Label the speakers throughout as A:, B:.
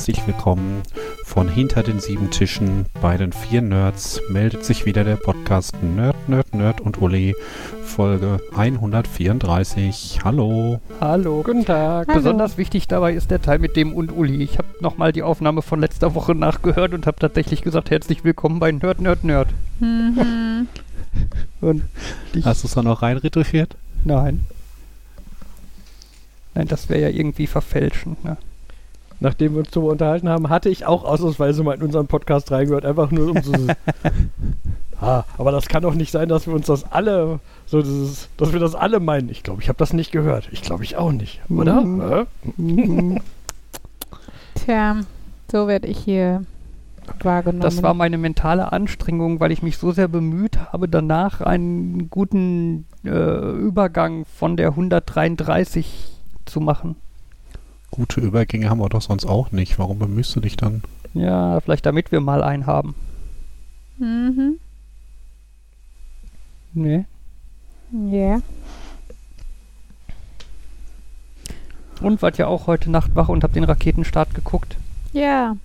A: herzlich willkommen. Von hinter den sieben Tischen bei den vier Nerds meldet sich wieder der Podcast Nerd, Nerd, Nerd und Uli, Folge 134. Hallo.
B: Hallo.
C: Guten Tag.
B: Hallo. Besonders wichtig dabei ist der Teil mit dem und Uli. Ich habe nochmal die Aufnahme von letzter Woche nachgehört und habe tatsächlich gesagt, herzlich willkommen bei Nerd, Nerd, Nerd.
C: Mhm.
B: Und
A: Hast du es dann noch rein retuschiert?
B: Nein. Nein, das wäre ja irgendwie verfälschend, ne?
C: Nachdem wir uns darüber unterhalten haben, hatte ich auch ausnahmsweise mal in unseren Podcast reingehört, einfach nur um so. ah, aber das kann doch nicht sein, dass wir uns das alle, so dieses, dass wir das alle meinen. Ich glaube, ich habe das nicht gehört. Ich glaube, ich auch nicht, oder? Mhm.
D: Tja, so werde ich hier wahrgenommen.
B: Das war meine mentale Anstrengung, weil ich mich so sehr bemüht habe, danach einen guten äh, Übergang von der 133 zu machen.
A: Gute Übergänge haben wir doch sonst auch nicht. Warum bemühst du dich dann?
B: Ja, vielleicht damit wir mal einen haben.
D: Mhm.
B: Nee.
D: Ja. Yeah.
B: Und wart ja auch heute Nacht wach und habt den Raketenstart geguckt?
D: Ja.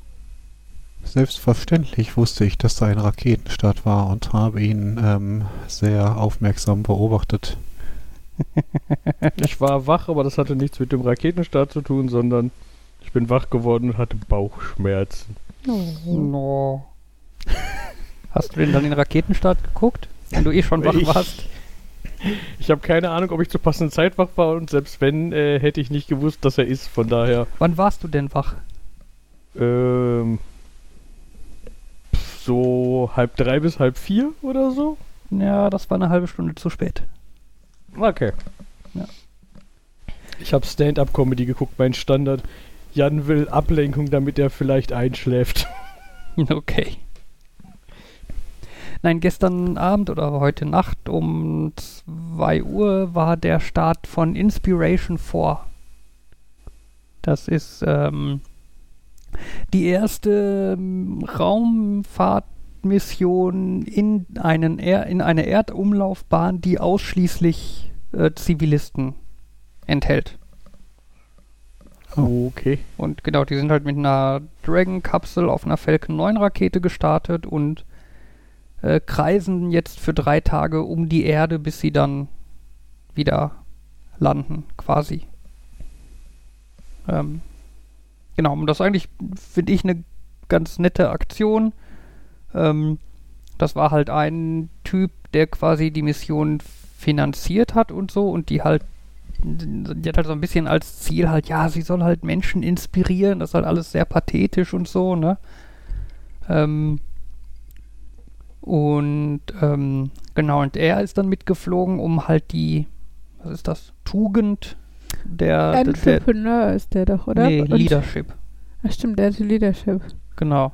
A: Selbstverständlich wusste ich, dass da ein Raketenstart war und habe ihn ähm, sehr aufmerksam beobachtet.
C: ich war wach, aber das hatte nichts mit dem Raketenstart zu tun, sondern ich bin wach geworden und hatte Bauchschmerzen.
B: Oh. No. Hast du denn dann den Raketenstart geguckt, wenn du eh schon wach ich, warst?
C: Ich habe keine Ahnung, ob ich zur passenden Zeit wach war und selbst wenn, äh, hätte ich nicht gewusst, dass er ist, von daher.
B: Wann warst du denn wach?
C: Ähm, so halb drei bis halb vier oder so.
B: Ja, das war eine halbe Stunde zu spät.
C: Okay. Ja. Ich habe Stand-up-Comedy geguckt, mein Standard. Jan will Ablenkung, damit er vielleicht einschläft.
B: Okay. Nein, gestern Abend oder heute Nacht um 2 Uhr war der Start von Inspiration 4. Das ist ähm, die erste ähm, Raumfahrtmission in, einen er in eine Erdumlaufbahn, die ausschließlich äh, Zivilisten enthält.
C: Okay.
B: Und genau, die sind halt mit einer Dragon-Kapsel auf einer Falcon 9 Rakete gestartet und äh, kreisen jetzt für drei Tage um die Erde, bis sie dann wieder landen, quasi. Ähm, genau, und das eigentlich, finde ich, eine ganz nette Aktion. Ähm, das war halt ein Typ, der quasi die Mission finanziert hat und so und die halt die hat halt so ein bisschen als Ziel halt, ja, sie soll halt Menschen inspirieren, das ist halt alles sehr pathetisch und so, ne? Ähm, und ähm, genau, und er ist dann mitgeflogen, um halt die, was ist das, Tugend der...
D: Entrepreneur der, ist der doch, oder?
B: Nee, und, Leadership.
D: Ach stimmt, der hat Leadership.
B: Genau.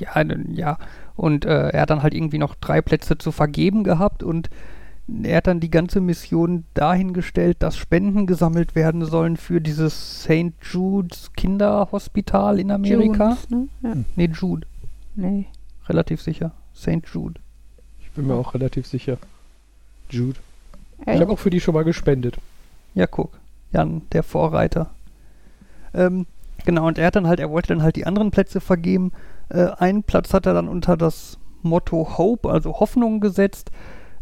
B: Ja, ja. Und äh, er hat dann halt irgendwie noch drei Plätze zu vergeben gehabt und er hat dann die ganze Mission dahingestellt, dass Spenden gesammelt werden sollen für dieses St. Jude's Kinderhospital in Amerika.
D: Jude, ne? Ja.
B: Nee, Jude.
D: Nee.
B: Relativ sicher. St. Jude.
C: Ich bin mir auch relativ sicher. Jude. Echt? Ich habe auch für die schon mal gespendet.
B: Ja, guck. Jan, der Vorreiter. Ähm, genau, und er hat dann halt, er wollte dann halt die anderen Plätze vergeben. Äh, einen Platz hat er dann unter das Motto Hope, also Hoffnung gesetzt.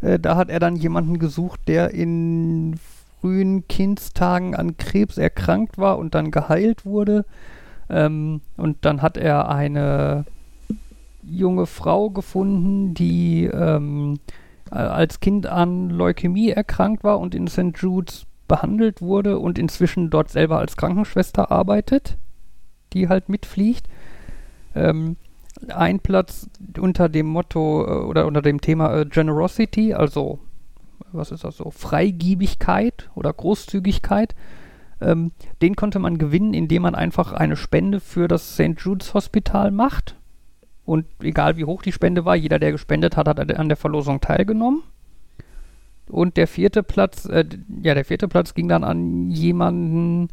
B: Äh, da hat er dann jemanden gesucht, der in frühen Kindstagen an Krebs erkrankt war und dann geheilt wurde. Ähm, und dann hat er eine junge Frau gefunden, die ähm, als Kind an Leukämie erkrankt war und in St. Jude's behandelt wurde und inzwischen dort selber als Krankenschwester arbeitet, die halt mitfliegt. Ähm, ein Platz unter dem Motto äh, oder unter dem Thema äh, Generosity, also was ist das so, Freigiebigkeit oder Großzügigkeit. Ähm, den konnte man gewinnen, indem man einfach eine Spende für das St. Jude's Hospital macht. Und egal wie hoch die Spende war, jeder, der gespendet hat, hat an der Verlosung teilgenommen. Und der vierte Platz, äh, ja, der vierte Platz ging dann an jemanden,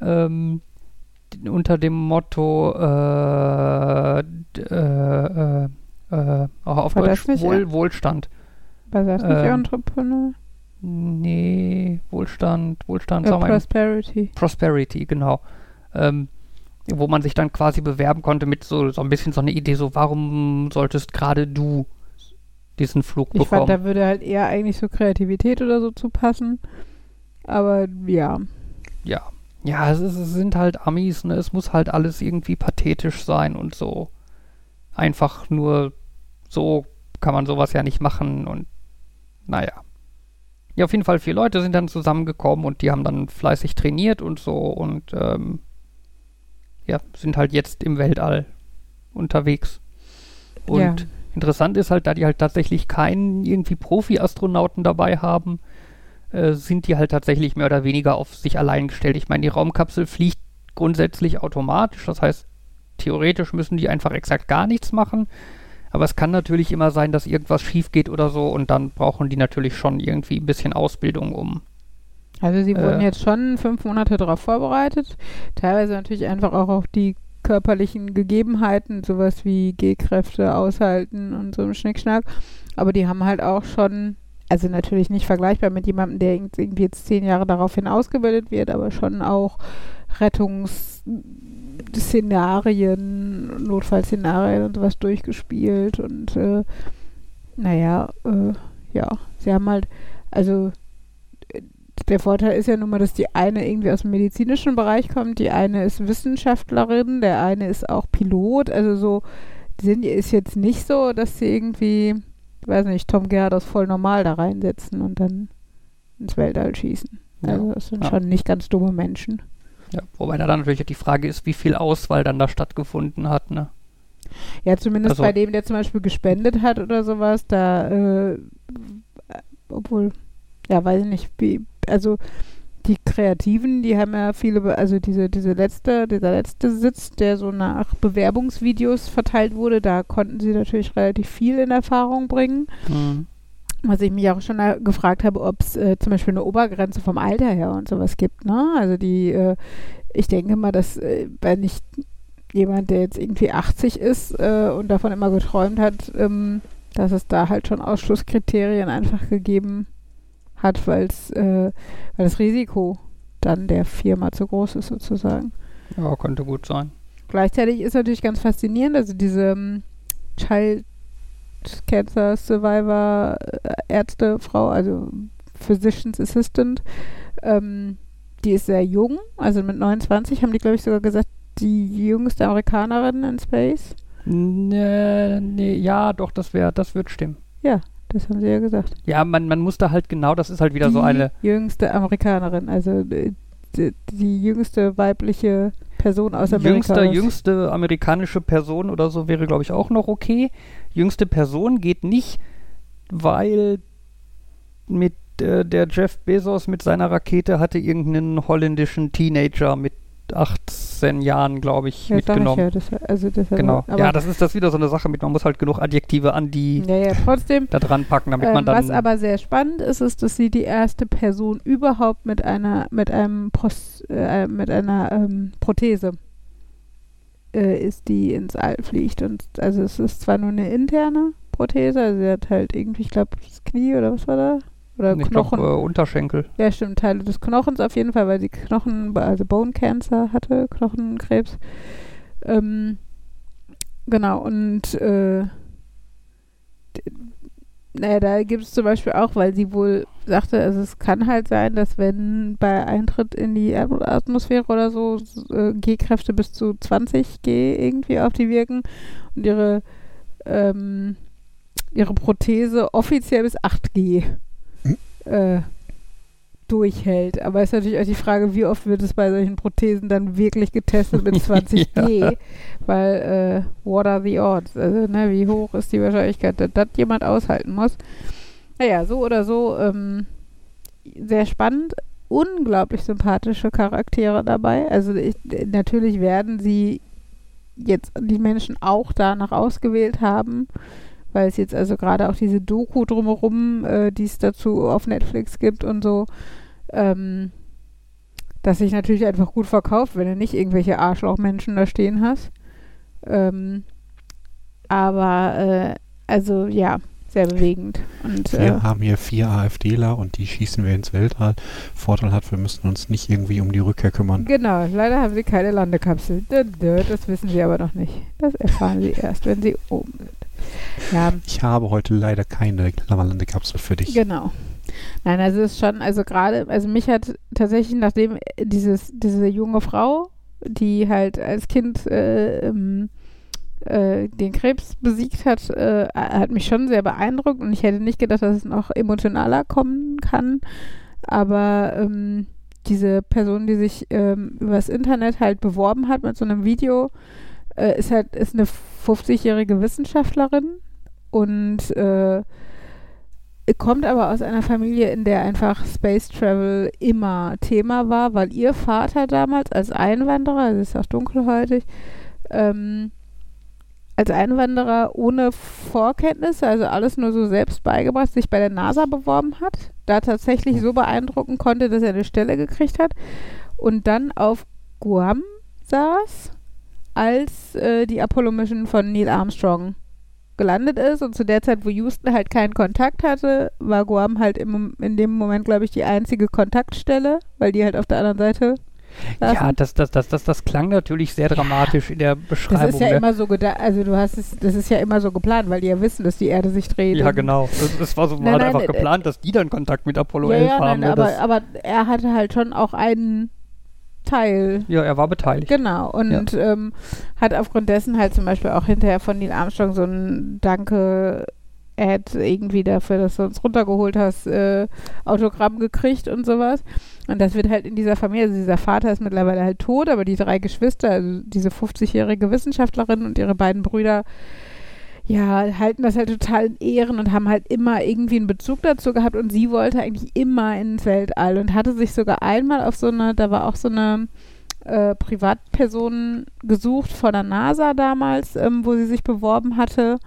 B: ähm, unter dem Motto äh, äh, äh, auch auf
D: War
B: Deutsch Wohl, Wohlstand.
D: War das nicht ähm, Entrepreneur?
B: Nee, Wohlstand, Wohlstand.
D: Äh, Prosperity.
B: Prosperity, genau. Ähm, wo man sich dann quasi bewerben konnte mit so, so ein bisschen so eine Idee, so warum solltest gerade du diesen Flug
D: Ich
B: bekommen?
D: fand, da würde halt eher eigentlich so Kreativität oder so zu passen. Aber ja.
B: ja. Ja, es, ist, es sind halt Amis, ne? Es muss halt alles irgendwie pathetisch sein und so. Einfach nur so kann man sowas ja nicht machen und naja. Ja, auf jeden Fall vier Leute sind dann zusammengekommen und die haben dann fleißig trainiert und so und ähm, ja, sind halt jetzt im Weltall unterwegs. Und
D: Ja.
B: interessant ist halt, da die halt tatsächlich keinen irgendwie Profi-Astronauten dabei haben, äh, sind die halt tatsächlich mehr oder weniger auf sich allein gestellt. Ich meine, die Raumkapsel fliegt grundsätzlich automatisch, das heißt, theoretisch müssen die einfach exakt gar nichts machen. Aber es kann natürlich immer sein, dass irgendwas schief geht oder so und dann brauchen die natürlich schon irgendwie ein bisschen Ausbildung um.
D: Also sie wurden
B: Äh.
D: jetzt schon fünf Monate darauf vorbereitet. Teilweise natürlich einfach auch auf die körperlichen Gegebenheiten, sowas wie G-Kräfte aushalten und so ein Schnickschnack. Aber die haben halt auch schon, also natürlich nicht vergleichbar mit jemandem, der irg- irgendwie jetzt zehn Jahre daraufhin ausgebildet wird, aber schon auch Rettungsszenarien, Notfallszenarien und sowas durchgespielt. Und äh, naja, äh, ja, sie haben halt, also äh, der Vorteil ist ja nun mal, dass die eine irgendwie aus dem medizinischen Bereich kommt, die eine ist Wissenschaftlerin, der eine ist auch Pilot. Also so, sind ist jetzt nicht so, dass sie irgendwie, weiß nicht, Tom Gerhardt voll normal da reinsetzen und dann ins Weltall schießen.
B: Ja.
D: Also das sind
B: Ja.
D: schon nicht ganz dumme Menschen.
B: Ja, wobei da dann natürlich die Frage ist, wie viel Auswahl dann da stattgefunden hat, ne?
D: Ja, zumindest
B: Also-
D: bei dem, der zum Beispiel gespendet hat oder sowas, da, äh, obwohl, ja, weiß ich nicht, wie, also die Kreativen, die haben ja viele, also diese, diese letzte, dieser letzte Sitz, der so nach Bewerbungsvideos verteilt wurde, da konnten sie natürlich relativ viel in Erfahrung bringen.
B: Mhm.
D: Was ich mich auch schon äh, gefragt habe, ob es äh, zum Beispiel eine Obergrenze vom Alter her und sowas gibt, ne? Also die, äh, ich denke mal, dass äh, wenn nicht jemand, der jetzt irgendwie 80 ist äh, und davon immer geträumt hat, ähm, dass es da halt schon Ausschlusskriterien einfach gegeben hat, weil's, äh, weil das Risiko dann der Firma zu groß ist sozusagen.
B: Ja, könnte gut sein.
D: Gleichzeitig ist natürlich ganz faszinierend, also diese ähm, Child Cancer Survivor äh, Ärztefrau, also Physician's Assistant, ähm, die ist sehr jung, also mit 29 haben die, glaube ich, sogar gesagt, die jüngste Amerikanerin in Space.
B: Nee, nee, ja, doch, das wäre, das wird stimmen.
D: Das haben sie ja gesagt.
B: Ja, man, man muss da halt genau, das ist halt wieder
D: die
B: so eine,
D: jüngste Amerikanerin, also äh, die, die jüngste weibliche Person aus Amerika.
B: jüngste, jüngste amerikanische Person oder so wäre, glaube ich, auch noch okay. Jüngste Person geht nicht, weil mit äh, der Jeff Bezos mit seiner Rakete hatte irgendeinen holländischen Teenager mit 18 Jahren, glaube ich,
D: Ja, sag ich
B: mitgenommen.
D: ja, das, also das
B: Genau. Ja, das ist das wieder so eine Sache mit, man muss halt genug Adjektive an die
D: ja, ja, trotzdem.
B: da dran packen, damit
D: Ähm,
B: man dann.
D: was aber sehr spannend ist, ist, dass sie die erste Person überhaupt mit einer, mit einem Pros, äh, mit einer ähm, Prothese äh, ist, die ins All fliegt. Und also es ist zwar nur eine interne Prothese, also sie hat halt irgendwie, ich glaube, das Knie oder was war da? Oder
B: ich glaub,
D: Knochen.
B: äh, Unterschenkel.
D: Ja, stimmt, Teile des Knochens auf jeden Fall, weil sie Knochen, also Bone Cancer hatte, Knochenkrebs. Ähm, genau, und äh, naja, da gibt es zum Beispiel auch, weil sie wohl sagte, also es kann halt sein, dass wenn bei Eintritt in die At- Atmosphäre oder so äh, G-Kräfte bis zu 20 G irgendwie auf die wirken und ihre ähm, ihre Prothese offiziell bis 8 G äh, durchhält. Aber es ist natürlich auch die Frage, wie oft wird es bei solchen Prothesen dann wirklich getestet mit 20G?
B: Ja.
D: Weil, äh, what are the odds? Also, ne, wie hoch ist die Wahrscheinlichkeit, dass das jemand aushalten muss? Naja, so oder so, ähm, sehr spannend. Unglaublich sympathische Charaktere dabei. Also, ich, natürlich werden sie jetzt die Menschen auch danach ausgewählt haben, weil es jetzt also gerade auch diese Doku drumherum, äh, die es dazu auf Netflix gibt und so, ähm, dass sich natürlich einfach gut verkauft, wenn du nicht irgendwelche Arschlochmenschen da stehen hast. Ähm, aber, äh, also ja, sehr bewegend. Und,
A: Wir
D: äh,
A: haben hier vier AfDler und die schießen wir ins Weltall. Vorteil hat, wir müssen uns nicht irgendwie um die Rückkehr kümmern.
D: genau, leider haben sie keine Landekapsel. Das wissen sie aber noch nicht. Das erfahren sie erst, wenn sie oben sind. Ja,
A: Ich habe heute leider keine Landekapsel für dich.
D: Genau. Nein, also es ist schon, also gerade, also mich hat tatsächlich, nachdem dieses, diese junge Frau, die halt als Kind äh, ähm, äh, den Krebs besiegt hat, äh, hat mich schon sehr beeindruckt und ich hätte nicht gedacht, dass es noch emotionaler kommen kann. Aber ähm, diese Person, die sich ähm, übers Internet halt beworben hat mit so einem Video, äh, ist halt ist eine 50-jährige Wissenschaftlerin und äh, kommt aber aus einer Familie, in der einfach Space Travel immer Thema war, weil ihr Vater damals als Einwanderer, also ist auch dunkelhäutig, ähm, als Einwanderer ohne Vorkenntnisse, also alles nur so selbst beigebracht, sich bei der NASA beworben hat, da tatsächlich so beeindrucken konnte, dass er eine Stelle gekriegt hat und dann auf Guam saß, als äh, die Apollo-Mission von Neil Armstrong gelandet ist und zu der Zeit, wo Houston halt keinen Kontakt hatte, war Guam halt im, in dem Moment, glaube ich, die einzige Kontaktstelle, weil die halt auf der anderen Seite saßen.
B: Ja, das, das, das, das, das klang natürlich sehr dramatisch in der Beschreibung.
D: das ist ja
B: ne?
D: immer so gedacht, also du hast es, das ist ja immer so geplant, weil die ja wissen, dass die Erde sich dreht.
B: ja, genau. Das, das war so
D: Nein, nein,
B: einfach
D: äh,
B: geplant, dass die dann Kontakt mit Apollo
D: Ja,
B: 11
D: ja,
B: haben.
D: nein,
B: ne?
D: aber, aber er hatte halt schon auch einen Teil
B: ja, er war beteiligt.
D: Genau, und ähm, hat aufgrund dessen halt zum Beispiel auch hinterher von Neil Armstrong so ein Danke, Ad irgendwie dafür, dass du uns runtergeholt hast, äh, Autogramm gekriegt und sowas. Und das wird halt in dieser Familie, also dieser Vater ist mittlerweile halt tot, aber die drei Geschwister, also diese 50-jährige Wissenschaftlerin und ihre beiden Brüder, ja, halten das halt total in Ehren und haben halt immer irgendwie einen Bezug dazu gehabt und sie wollte eigentlich immer ins Weltall und hatte sich sogar einmal auf so eine, da war auch so eine äh, Privatperson gesucht von der NASA damals, ähm, wo sie sich beworben hatte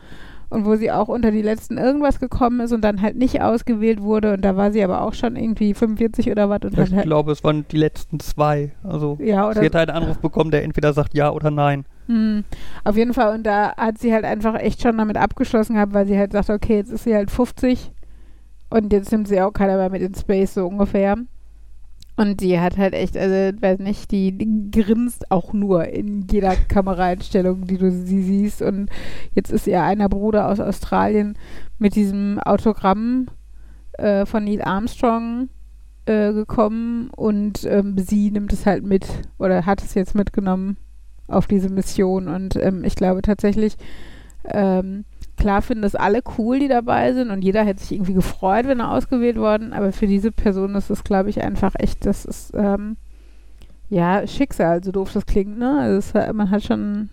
D: und wo sie auch unter die letzten irgendwas gekommen ist und dann halt nicht ausgewählt wurde und da war sie aber auch schon irgendwie 45 oder was und
B: Ich
D: halt,
B: glaube, es waren die letzten zwei. Also
D: ja, oder
B: sie hat einen Anruf bekommen, der entweder sagt ja oder nein.
D: Hm, auf jeden Fall. Und da hat sie halt einfach echt schon damit abgeschlossen gehabt, weil sie halt sagt, okay, jetzt ist sie halt 50 und jetzt nimmt sie auch keiner mehr mit in Space, so ungefähr. Und die hat halt echt, also, weiß nicht, die, die grinst auch nur in jeder Kameraeinstellung, die du sie siehst. Und jetzt ist ihr einer Bruder aus Australien mit diesem Autogramm äh, von Neil Armstrong äh, gekommen und ähm, sie nimmt es halt mit oder hat es jetzt mitgenommen auf diese Mission. Und ähm, ich glaube tatsächlich, ähm, klar finden das alle cool, die dabei sind und jeder hätte sich irgendwie gefreut, wenn er ausgewählt worden, aber für diese Person ist es, glaube ich, einfach echt, das ist, ähm, ja, Schicksal, so doof das klingt, ne? Also es, man hat schon,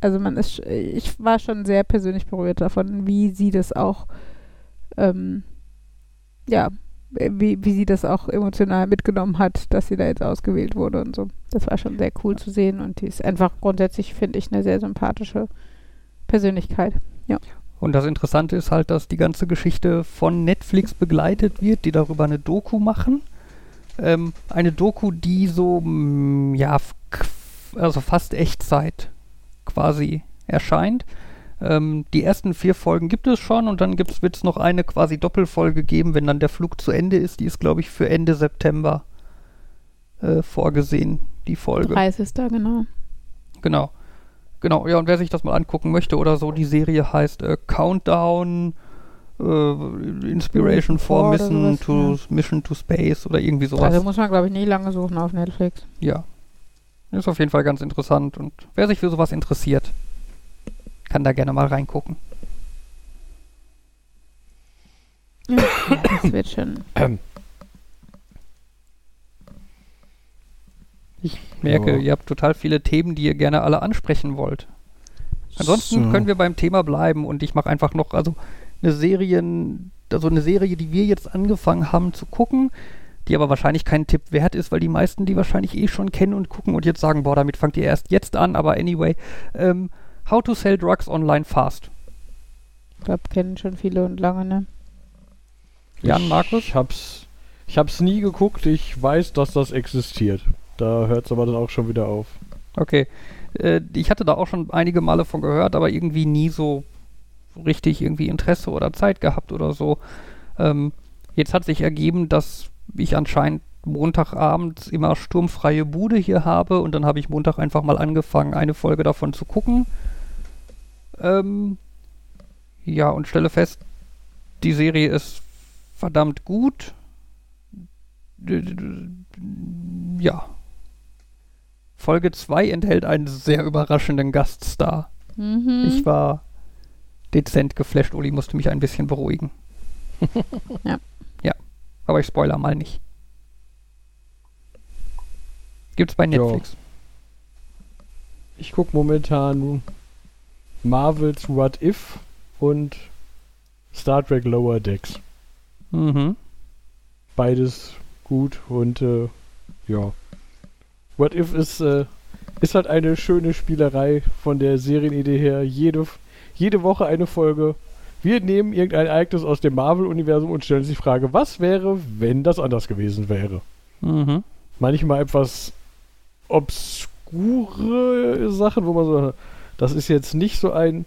D: also man ist, ich war schon sehr persönlich berührt davon, wie sie das auch, ähm, ja, wie, wie sie das auch emotional mitgenommen hat, dass sie da jetzt ausgewählt wurde und so. Das war schon sehr cool zu sehen und die ist einfach grundsätzlich, finde ich, eine sehr sympathische Persönlichkeit.
B: Und das Interessante ist halt, dass die ganze Geschichte von Netflix begleitet wird, die darüber eine Doku machen. Ähm, eine Doku, die so, mm, ja, also fast Echtzeit quasi erscheint. Ähm, die ersten vier Folgen gibt es schon und dann wird es noch eine quasi Doppelfolge geben, wenn dann der Flug zu Ende ist. Die ist, glaube ich, für Ende September äh, vorgesehen, die Folge.
D: 30. genau.
B: Genau. Genau, ja, und wer sich das mal angucken möchte oder so, die Serie heißt äh, Countdown äh, Inspiration for Mission
D: sowas,
B: to, Mission to Space oder irgendwie sowas.
D: Also muss man, glaube ich, nicht lange suchen auf Netflix.
B: ja. Ist auf jeden Fall ganz interessant und wer sich für sowas interessiert, kann da gerne mal reingucken.
D: Ja, das wird schon.
C: Ähm,
B: Ich merke,
C: Ja.
B: ihr habt total viele Themen, die ihr gerne alle ansprechen wollt. Ansonsten
A: So.
B: können wir beim Thema bleiben und ich mache einfach noch also eine Serien, also eine Serie, die wir jetzt angefangen haben zu gucken, die aber wahrscheinlich kein Tipp wert ist, weil die meisten die wahrscheinlich eh schon kennen und gucken und jetzt sagen, boah, damit fangt ihr erst jetzt an, aber anyway, ähm, How to Sell Drugs Online Fast.
D: Ich glaube, kennen schon viele und lange, ne?
B: Jan, Markus?
C: Ich hab's, ich hab's nie geguckt, ich weiß, dass das existiert. Da hört's aber dann auch schon wieder auf.
B: Okay. Äh, ich hatte da auch schon einige Male von gehört, aber irgendwie nie so richtig irgendwie Interesse oder Zeit gehabt oder so. Ähm, jetzt hat sich ergeben, dass ich anscheinend Montagabends immer sturmfreie Bude hier habe und dann habe ich Montag einfach mal angefangen, eine Folge davon zu gucken. Ähm, ja, und stelle fest, die Serie ist verdammt gut. Ja. Folge 2 enthält einen sehr überraschenden Gaststar.
D: Mhm.
B: Ich war dezent geflasht. Uli musste mich ein bisschen beruhigen.
D: Ja.
B: Ja, aber ich spoiler mal nicht. Gibt's bei Netflix.
C: Ich gucke momentan Marvels What If und Star Trek Lower Decks.
B: Mhm.
C: Beides gut und äh, ja. What If ist, äh, ist halt eine schöne Spielerei von der Serienidee her. Jede, jede Woche eine Folge. Wir nehmen irgendein Ereignis aus dem Marvel-Universum und stellen uns die Frage, was wäre, wenn das anders gewesen wäre?
B: Mhm.
C: manchmal etwas obskure Sachen, wo man so, das ist jetzt nicht so ein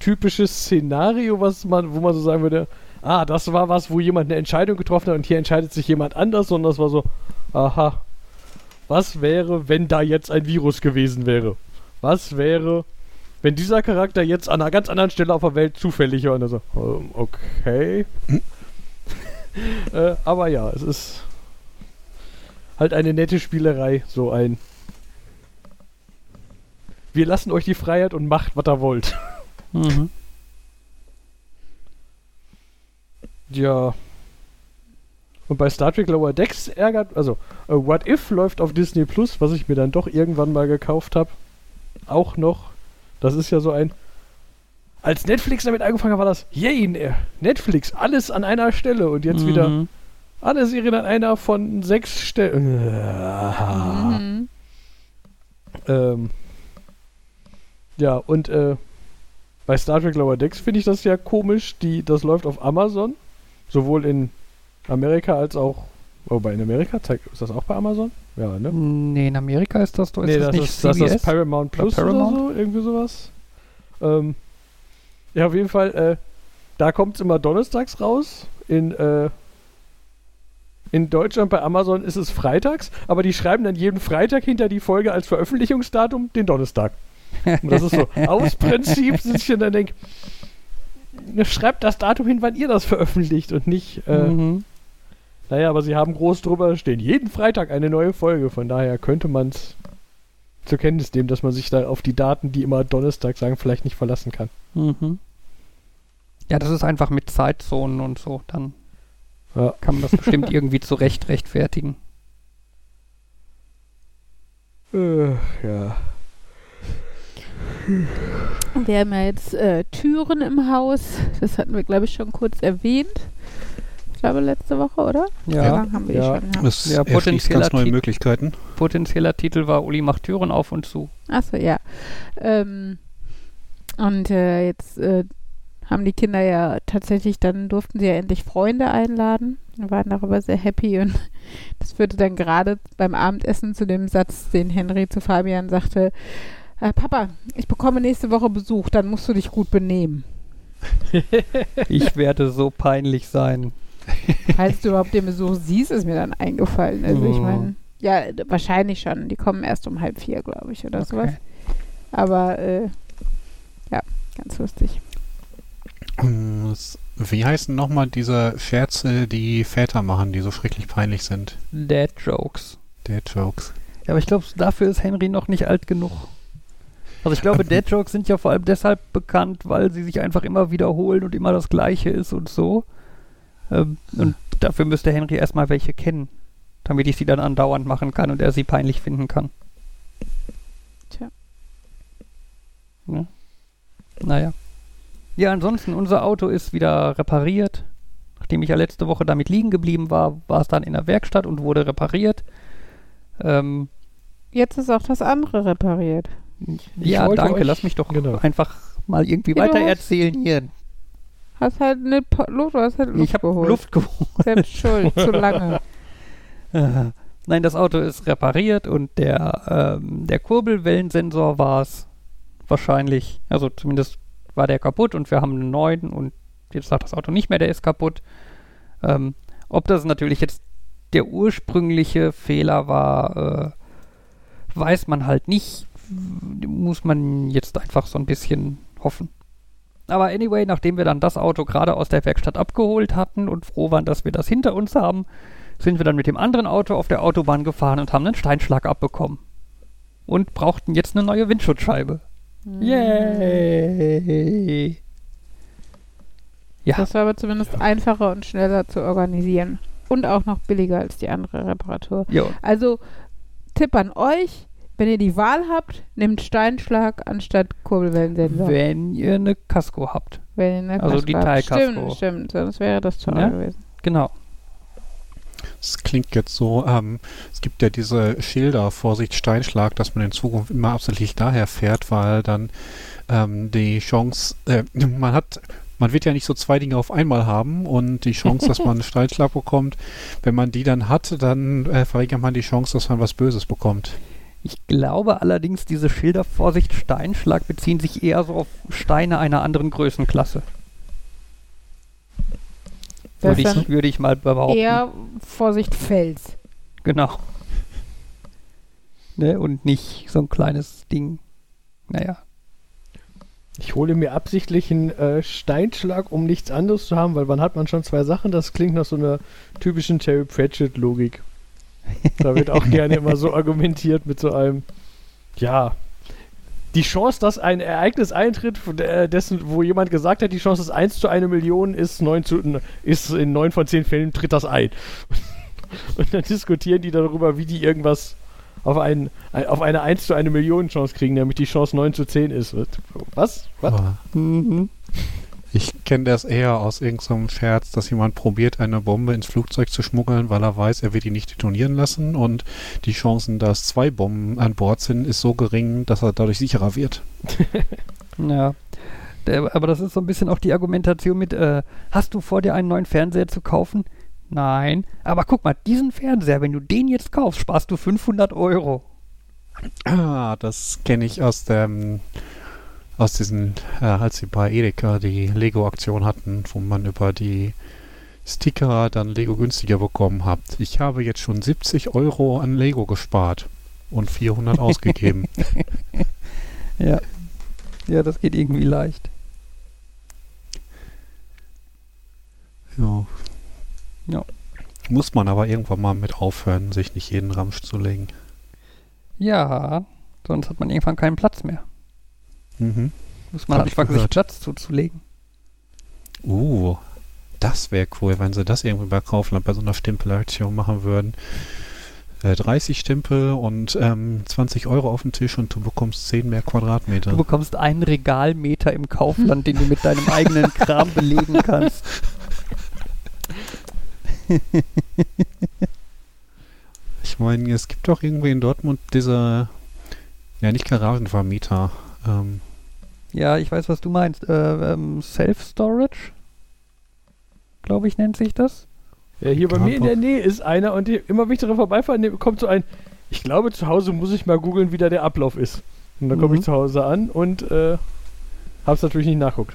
C: typisches Szenario, was man, wo man so sagen würde, ah, das war was, wo jemand eine Entscheidung getroffen hat und hier entscheidet sich jemand anders, sondern das war so, aha, was wäre, wenn da jetzt ein Virus gewesen wäre? Was wäre, wenn dieser Charakter jetzt an einer ganz anderen Stelle auf der Welt zufällig war? Und so, ähm, okay. äh, aber ja, es ist halt eine nette Spielerei, so ein. Wir lassen euch die Freiheit und macht, was ihr wollt.
B: Mhm.
C: Ja. Und bei Star Trek Lower Decks ärgert, also äh, What If läuft auf Disney Plus, was ich mir dann doch irgendwann mal gekauft habe. Auch noch. Das ist ja so ein. Als Netflix damit angefangen hat, war das, yay, ne- Netflix, alles an einer Stelle und jetzt wieder
B: Mhm.
C: alle Serien an einer von sechs Stellen.
D: Mhm.
C: Ähm, ja, und äh, bei Star Trek Lower Decks finde ich das ja komisch. Die, das läuft auf Amazon, sowohl in Amerika als auch. Wobei in Amerika zeigt, ist das auch bei Amazon? Ja, ne?
B: Nee, in Amerika ist das doch ist
C: nee,
B: das,
C: das,
B: nicht
C: ist, das
B: CBS?
C: ist Paramount Plus
B: Paramount?
C: oder so, irgendwie sowas. Ähm, ja, auf jeden Fall, äh, da kommt es immer donnerstags raus. In, äh, in Deutschland bei Amazon ist es freitags, aber die schreiben dann jeden Freitag hinter die Folge als Veröffentlichungsdatum den Donnerstag. Und das ist so, aus Prinzip sitze ich und dann denke, schreibt das Datum hin, wann ihr das veröffentlicht und nicht, äh,
B: Mhm.
C: naja, aber sie haben groß drüber stehen, jeden Freitag eine neue Folge, von daher könnte man es zur Kenntnis nehmen, dass man sich da auf die Daten, die immer Donnerstag sagen, vielleicht nicht verlassen kann.
B: Mhm. Ja, das ist einfach mit Zeitzonen und so. Dann
C: Ja.
B: kann man das bestimmt irgendwie zurecht rechtfertigen.
C: Äh, ja.
D: Wir haben ja jetzt äh, Türen im Haus. Das hatten wir, glaube ich, schon kurz erwähnt. Ich glaube, letzte Woche, oder?
B: Ja,
D: Lang haben wir
C: ja.
D: die schon. Ja.
A: Es
B: Ja, potenzieller
A: ganz neue
B: Titel.
A: Möglichkeiten.
B: potenzieller Titel war Uli macht Türen auf und zu.
D: Achso, ja. Ähm, und äh, jetzt äh, haben die Kinder ja tatsächlich, dann durften sie ja endlich Freunde einladen. Wir waren darüber sehr happy und das führte dann gerade beim Abendessen zu dem Satz, den Henry zu Fabian sagte, äh, Papa, ich bekomme nächste Woche Besuch, dann musst du dich gut benehmen.
B: Ich werde so peinlich sein.
D: Falls du überhaupt den Besuch siehst, ist mir dann eingefallen. Also ich
B: Oh.
D: meine, ja, wahrscheinlich schon. Die kommen erst um halb vier, glaube ich, oder
B: Okay.
D: sowas. Aber äh, ja, ganz lustig.
A: Wie heißen nochmal diese Scherze, die Väter machen, die so schrecklich peinlich sind?
B: Dad Jokes.
A: Dad Jokes.
B: Ja, aber ich glaube, dafür ist Henry noch nicht alt genug. Also ich glaube, Dad Jokes sind ja vor allem deshalb bekannt, weil sie sich einfach immer wiederholen und immer das Gleiche ist und so. Ähm, und dafür müsste Henry erstmal welche kennen, damit ich sie dann andauernd machen kann und er sie peinlich finden kann.
D: Tja.
B: Ja. Naja. Ja, ansonsten, unser Auto ist wieder repariert. Nachdem ich ja letzte Woche damit liegen geblieben war, war es dann in der Werkstatt und wurde repariert. Ähm,
D: Jetzt ist auch das andere repariert.
B: Ja,
C: wollte
B: danke.
C: euch-
B: Lass mich doch
C: genau.
B: einfach mal irgendwie
D: Ja, du
B: weiter erzählen hier.
D: Hast halt eine Luft, hast halt Luft
B: ich habe
D: geholt.
B: Luft geholt.
D: Selbst schuld, zu lange.
B: Äh, Nein, das Auto ist repariert und der, ähm, der Kurbelwellensensor war es wahrscheinlich, also zumindest war der kaputt und wir haben einen neuen und jetzt sagt das Auto nicht mehr, der ist kaputt. Ähm, ob das natürlich jetzt der ursprüngliche Fehler war, äh, weiß man halt nicht. Muss man jetzt einfach so ein bisschen hoffen. Aber anyway, nachdem wir dann das Auto gerade aus der Werkstatt abgeholt hatten und froh waren, dass wir das hinter uns haben, sind wir dann mit dem anderen Auto auf der Autobahn gefahren und haben einen Steinschlag abbekommen. Und brauchten jetzt eine neue Windschutzscheibe.
D: Mhm.
B: Yay! Ja,
D: Das war aber zumindest einfacher und schneller zu organisieren. Und auch noch billiger als die andere Reparatur.
B: jo.
D: Also, Tipp an euch, wenn ihr die Wahl habt, nehmt Steinschlag anstatt Kurbelwellensensor.
B: wenn ihr eine Casco habt.
D: Wenn ihr eine
B: Also die
D: Kasko habt.
B: Teilkasko.
D: Stimmt, stimmt, sonst wäre das teuer
B: Ja?
D: gewesen.
B: Genau.
A: Es klingt jetzt so, ähm, es gibt ja diese Schilder, Vorsicht Steinschlag, dass man in Zukunft immer absichtlich daher fährt, weil dann ähm, die Chance, äh, man hat, man wird ja nicht so zwei Dinge auf einmal haben und die Chance, dass man einen Steinschlag bekommt, wenn man die dann hat, dann äh, verringert man die Chance, dass man was Böses bekommt.
B: Ich glaube allerdings, diese Schilder Vorsicht Steinschlag beziehen sich eher so auf Steine einer anderen Größenklasse.
D: Das
B: Würde ich, würde ich mal behaupten.
D: Eher Vorsicht Fels.
B: Genau. Ne, und nicht so ein kleines Ding. Naja.
C: Ich hole mir absichtlich einen äh, Steinschlag, um nichts anderes zu haben, weil wann hat man schon zwei Sachen? Das klingt nach so einer typischen Terry Pratchett-Logik. Da wird auch gerne immer so argumentiert mit so einem, ja, die Chance, dass ein Ereignis eintritt, der- dessen, wo jemand gesagt hat, die Chance ist 1 zu 1 Million, ist, 9 zu, ist in 9 von 10 Fällen tritt das ein. Und dann diskutieren die darüber, wie die irgendwas auf, ein, auf eine 1 zu 1 Million Chance kriegen, damit die Chance 9 zu 10 ist. Was? Was?
A: Aber
B: Mhm.
A: Ich kenne das eher aus irgendeinem Scherz, dass jemand probiert, eine Bombe ins Flugzeug zu schmuggeln, weil er weiß, er wird die nicht detonieren lassen und die Chancen, dass zwei Bomben an Bord sind, ist so gering, dass er dadurch sicherer wird.
B: Ja. Der, aber das ist so ein bisschen auch die Argumentation mit, äh, hast du vor dir einen neuen Fernseher zu kaufen? Nein. Aber guck mal, diesen Fernseher, wenn du den jetzt kaufst, sparst du 500 Euro.
A: Ah, das kenne ich aus dem aus diesen, äh, als sie bei Edeka die Lego-Aktion hatten, wo man über die Sticker dann Lego günstiger bekommen hat. Ich habe jetzt schon 70 Euro an Lego gespart und 400 ausgegeben.
B: Ja. Ja, das geht irgendwie leicht.
A: Ja.
B: Ja.
A: Muss man aber irgendwann mal mit aufhören, sich nicht jeden Ramsch zu legen.
B: Ja, sonst hat man irgendwann keinen Platz mehr.
A: Mhm.
B: Muss man anfangen, sich
A: gehört.
B: Platz zuzulegen.
A: Uh, das wäre cool, wenn sie das irgendwie bei Kaufland bei so einer Stempelaktion machen würden. Äh, 30 Stempel und ähm, 20 Euro auf den Tisch und du bekommst 10 mehr Quadratmeter.
B: Du bekommst einen Regalmeter im Kaufland, den du mit deinem eigenen Kram belegen kannst.
A: Ich meine, es gibt doch irgendwie in Dortmund diese, ja nicht Garagenvermieter. Ähm,
B: Ja, ich weiß, was du meinst. Äh, ähm, Self-Storage, glaube ich, nennt sich das.
C: Ja, hier bei
A: Ja,
C: mir in der Nähe ist einer und die, immer wenn ich daran vorbeifahre, kommt so ein, ich glaube zu Hause muss ich mal googeln, wie da der Ablauf ist. Und dann komme
B: Mhm.
C: ich zu Hause an und äh, hab's natürlich nicht nachguckt.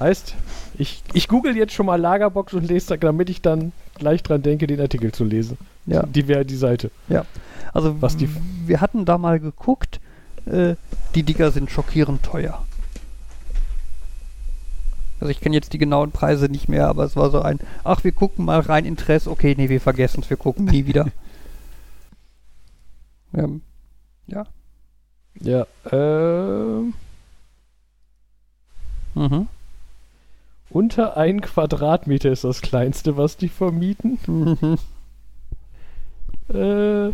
C: Heißt, ich, ich google jetzt schon mal Lagerbox und lese, da- damit ich dann gleich dran denke, den Artikel zu lesen.
B: Ja.
C: Die wäre die Seite.
B: Also
C: Was die-
B: wir hatten da mal geguckt, äh, die Dinger sind schockierend teuer. Also ich kenne jetzt die genauen Preise nicht mehr, aber es war so ein, ach, wir gucken mal rein Interesse, okay, nee, wir vergessen es, wir gucken nie wieder. ähm, ja.
C: Ja, ähm,
B: Mhm.
C: unter ein Quadratmeter ist das kleinste, was die vermieten.
B: Mhm.
C: Äh,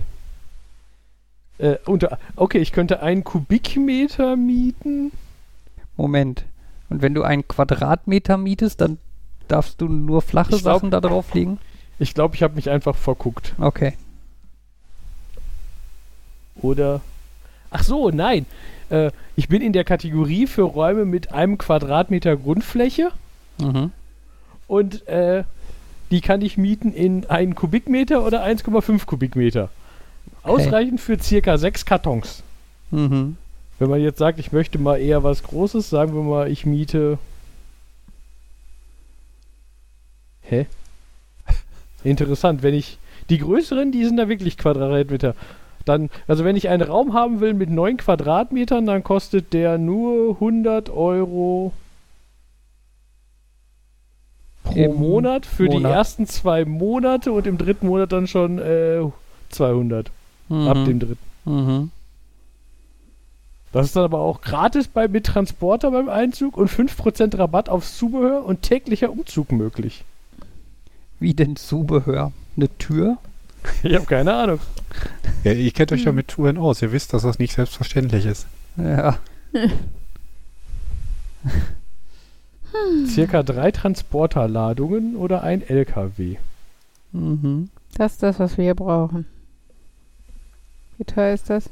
C: äh, unter, okay, ich könnte einen Kubikmeter mieten.
B: Moment. Und wenn du einen Quadratmeter mietest, dann darfst du nur flache
C: Ich glaub-
B: Sachen da drauf legen?
C: Ich glaube, ich habe mich einfach verguckt.
B: Okay.
C: Oder. Ach so, nein. Äh, ich bin in der Kategorie für Räume mit einem Quadratmeter Grundfläche
B: Mhm.
C: und äh, die kann ich mieten in einen Kubikmeter oder 1,5 Kubikmeter. Ausreichend für circa sechs Kartons.
B: Mhm.
C: Wenn man jetzt sagt, ich möchte mal eher was Großes, sagen wir mal, ich miete. Hä? Interessant, wenn ich. Die größeren, die sind da wirklich Quadratmeter. Dann, also wenn ich einen Raum haben will mit 9 Quadratmetern, dann kostet der nur 100 Euro pro Monat für die
B: Monat.
C: ersten zwei Monate und im dritten Monat dann schon äh, 200 ab
B: Mhm.
C: dem dritten.
B: Mhm.
C: Das ist dann aber auch gratis bei, mit Transporter beim Einzug und 5% Rabatt aufs Zubehör und täglicher Umzug möglich.
B: Wie denn Zubehör? Eine Tür?
C: Ich habe keine Ahnung.
A: Ja, ihr kennt euch ja
D: Hm.
A: mit Touren aus. Ihr wisst, dass das nicht selbstverständlich ist.
B: Ja.
C: Circa drei Transporterladungen oder ein LKW.
B: Mhm.
D: Das ist das, was wir hier brauchen. Wie teuer ist das?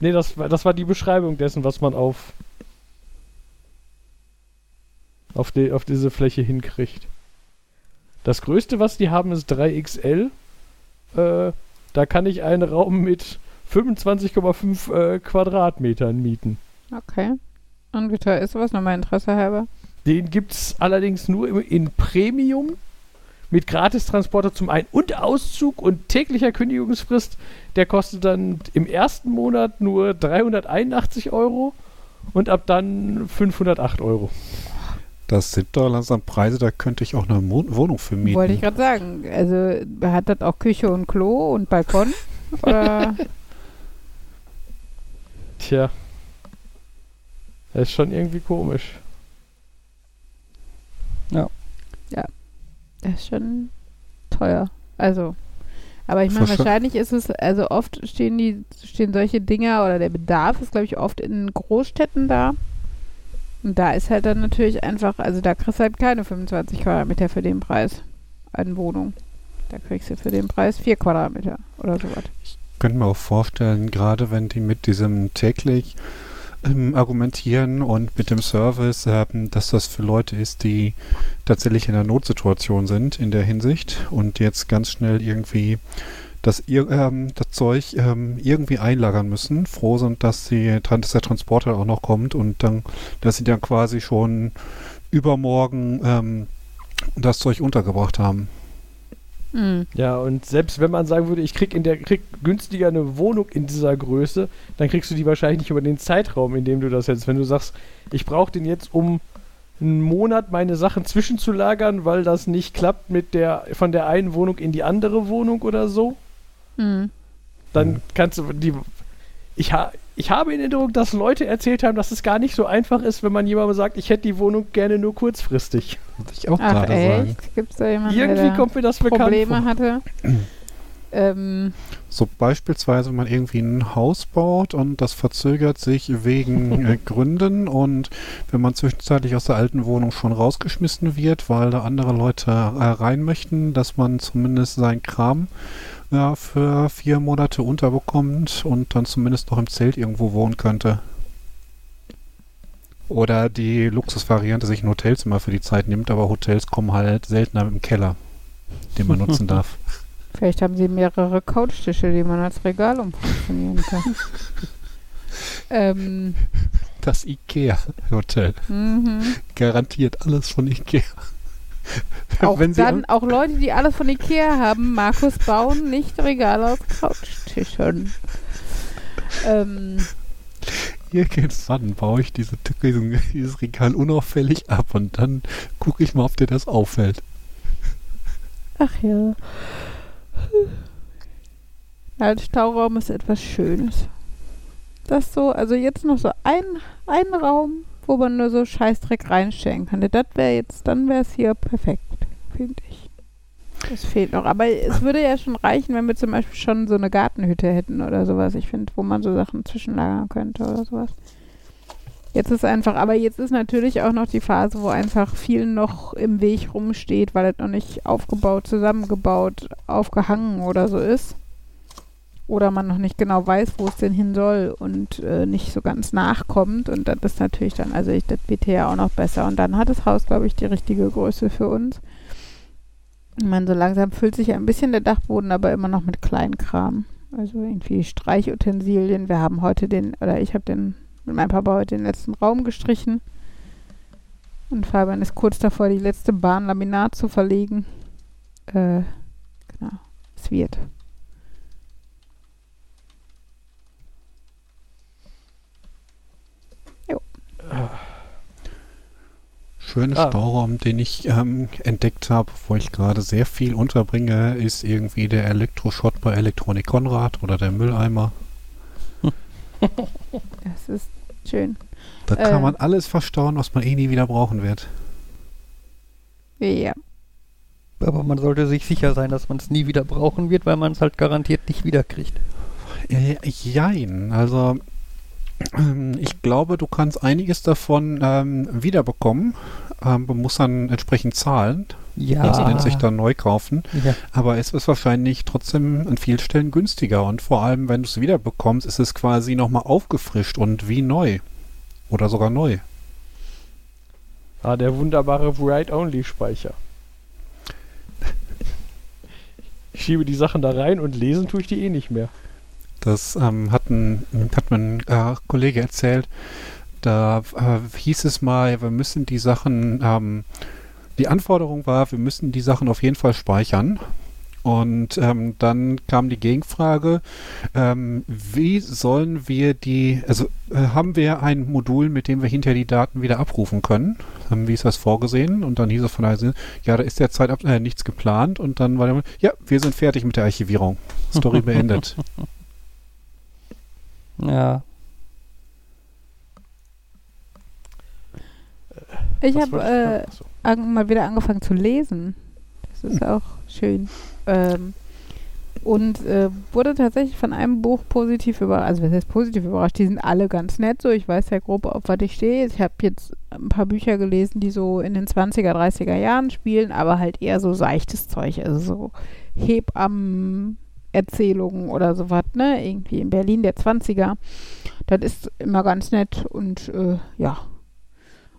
C: Nee, das, war- das war die Beschreibung dessen, was man auf, auf, die, auf diese Fläche hinkriegt. Das größte, was die haben, ist 3XL. Äh, da kann ich einen Raum mit 25,5 äh, Quadratmetern mieten.
D: Okay. Und wie teuer ist sowas? Nochmal Interesse halber.
C: Den gibt es allerdings nur im- in Premium mit Gratistransporter zum Ein- und Auszug und täglicher Kündigungsfrist. Der kostet dann im ersten Monat nur 381 Euro und ab dann 508 Euro.
A: Das sind doch langsam Preise, da könnte ich auch eine Mo Wohnung für mieten.
D: Wollte ich gerade sagen. Also hat das auch Küche und Klo und Balkon? Oder?
C: Tja. Das ist schon irgendwie komisch.
D: Das ist schon teuer. Also. Aber ich meine, wahrscheinlich ist es, also oft stehen die, stehen solche Dinger oder der Bedarf ist, glaube ich, oft in Großstädten da. Und da ist halt dann natürlich einfach, also da kriegst du halt keine 25 Quadratmeter für den Preis an Wohnung. Da kriegst du für den Preis 4 Quadratmeter oder sowas.
A: könnte mir auch vorstellen, gerade wenn die mit diesem täglich ähm, argumentieren und mit dem Service, ähm, dass das für Leute ist, die tatsächlich in einer Notsituation sind in der Hinsicht und jetzt ganz schnell irgendwie das, ähm, das Zeug ähm, irgendwie einlagern müssen, froh sind, dass, sie, dass der Transporter auch noch kommt und dann, dass sie dann quasi schon übermorgen ähm, das Zeug untergebracht haben.
D: Mhm.
C: Ja, und selbst wenn man sagen würde, ich krieg in der krieg günstiger eine Wohnung in dieser Größe, dann kriegst du die wahrscheinlich nicht über den Zeitraum, in dem du das hättest. Wenn du sagst, ich brauche den jetzt, um einen Monat meine Sachen zwischenzulagern, weil das nicht klappt mit der von der einen Wohnung in die andere Wohnung oder so,
D: Mhm.
C: dann kannst du die. Ich, ha, ich habe in Erinnerung, dass Leute erzählt haben, dass es gar nicht so einfach ist, wenn man jemandem sagt, ich hätte die Wohnung gerne nur kurzfristig.
A: Wollte ich auch
D: Ach
A: gerade sagen.
D: echt? Gibt es da jemanden, der
C: Irgendwie
D: da
C: kommt mir das bekannt
D: Probleme
C: vor.
D: hatte? ähm,
A: So beispielsweise, wenn man irgendwie ein Haus baut und das verzögert sich wegen äh, Gründen und wenn man zwischenzeitlich aus der alten Wohnung schon rausgeschmissen wird, weil da andere Leute äh, rein möchten, dass man zumindest sein Kram ja, für vier Monate unterbekommt und dann zumindest noch im Zelt irgendwo wohnen könnte. Oder die Luxusvariante sich ein Hotelzimmer für die Zeit nimmt, aber Hotels kommen halt seltener im Keller, den man nutzen darf.
D: vielleicht haben sie mehrere Couchtische, die man als Regal umfunktionieren kann. ähm,
A: Das Ikea-Hotel.
D: mhm.
A: Garantiert alles von Ikea.
D: Auch
A: Wenn sie
D: dann auch Leute, die alles von Ikea haben, Markus bauen nicht Regale aus Couchtischen. Ähm,
A: Irgendwann baue ich diese, dieses Regal unauffällig ab und dann gucke ich mal, ob dir das auffällt.
D: ach ja. Ein Stauraum ist etwas Schönes. Das so, also jetzt noch so ein, ein Raum, wo man nur so Scheißdreck reinstellen könnte. Das wäre jetzt, dann wäre es hier perfekt, finde ich. Das fehlt noch. Aber es würde ja schon reichen, wenn wir zum Beispiel schon so eine Gartenhütte hätten oder sowas. Ich finde, wo man so Sachen zwischenlagern könnte oder sowas. Jetzt ist einfach, aber jetzt ist natürlich auch noch die Phase, wo einfach viel noch im Weg rumsteht, weil es noch nicht aufgebaut, zusammengebaut, aufgehangen oder so ist. Oder man noch nicht genau weiß, wo es denn hin soll und äh, nicht so ganz nachkommt. Und das ist natürlich dann, also ich, das ja auch noch besser. Und dann hat das Haus, glaube ich, die richtige Größe für uns. Ich meine, so langsam füllt sich ein bisschen der Dachboden, aber immer noch mit Kleinkram. Also irgendwie Streichutensilien. Wir haben heute den, oder ich habe den mit meinem Papa heute den letzten Raum gestrichen. Und Fabian ist kurz davor, die letzte Bahn Laminat zu verlegen. Äh, genau. Es wird.
A: Schöner
C: Ah.
A: Stauraum, den ich ähm, entdeckt habe, wo ich gerade sehr viel unterbringe, ist irgendwie der Elektroschrott bei Elektronik Konrad oder der Mülleimer.
D: Das ist schön.
A: Da
D: Äh.
A: kann man alles verstauen, was man eh nie wieder brauchen wird.
D: Ja.
B: Aber man sollte sich sicher sein, dass man es nie wieder brauchen wird, weil man es halt garantiert nicht wiederkriegt.
A: Äh, jein, also ähm, ich glaube, du kannst einiges davon ähm, wiederbekommen. Ähm, man muss dann entsprechend zahlen.
B: Ja.
A: Das nennt sich dann neu kaufen.
B: ja.
A: Aber es ist wahrscheinlich trotzdem an vielen Stellen günstiger. Und vor allem, wenn du es wiederbekommst, ist es quasi nochmal aufgefrischt und wie neu. Oder sogar neu.
C: Ah, der wunderbare Write-Only-Speicher. Ich schiebe die Sachen da rein und lesen tue ich die eh nicht mehr.
A: Das ähm, hat, ein, hat mein äh, Kollege erzählt. Da äh, hieß es mal, wir müssen die Sachen, ähm, die Anforderung war, wir müssen die Sachen auf jeden Fall speichern. Und ähm, dann kam die Gegenfrage, ähm, wie sollen wir die, also äh, haben wir ein Modul, mit dem wir hinterher die Daten wieder abrufen können? Ähm, wie ist das vorgesehen? Und dann hieß es von der Seite, ja, da ist derzeit ab- äh, nichts geplant. Und dann war der, ja, wir sind fertig mit der Archivierung. Story beendet.
B: Ja.
D: Ich habe äh, mal wieder angefangen zu lesen. Das ist auch schön. Ähm, und äh, wurde tatsächlich von einem Buch positiv überrascht. Also, was heißt positiv überrascht? Die sind alle ganz nett so. Ich weiß ja grob, auf was ich stehe. Ich habe jetzt ein paar Bücher gelesen, die so in den 20er, 30er Jahren spielen, aber halt eher so seichtes Zeug. Also so Hebammen-Erzählungen oder sowas, ne? Irgendwie in Berlin der 20er. Das ist immer ganz nett und äh, ja,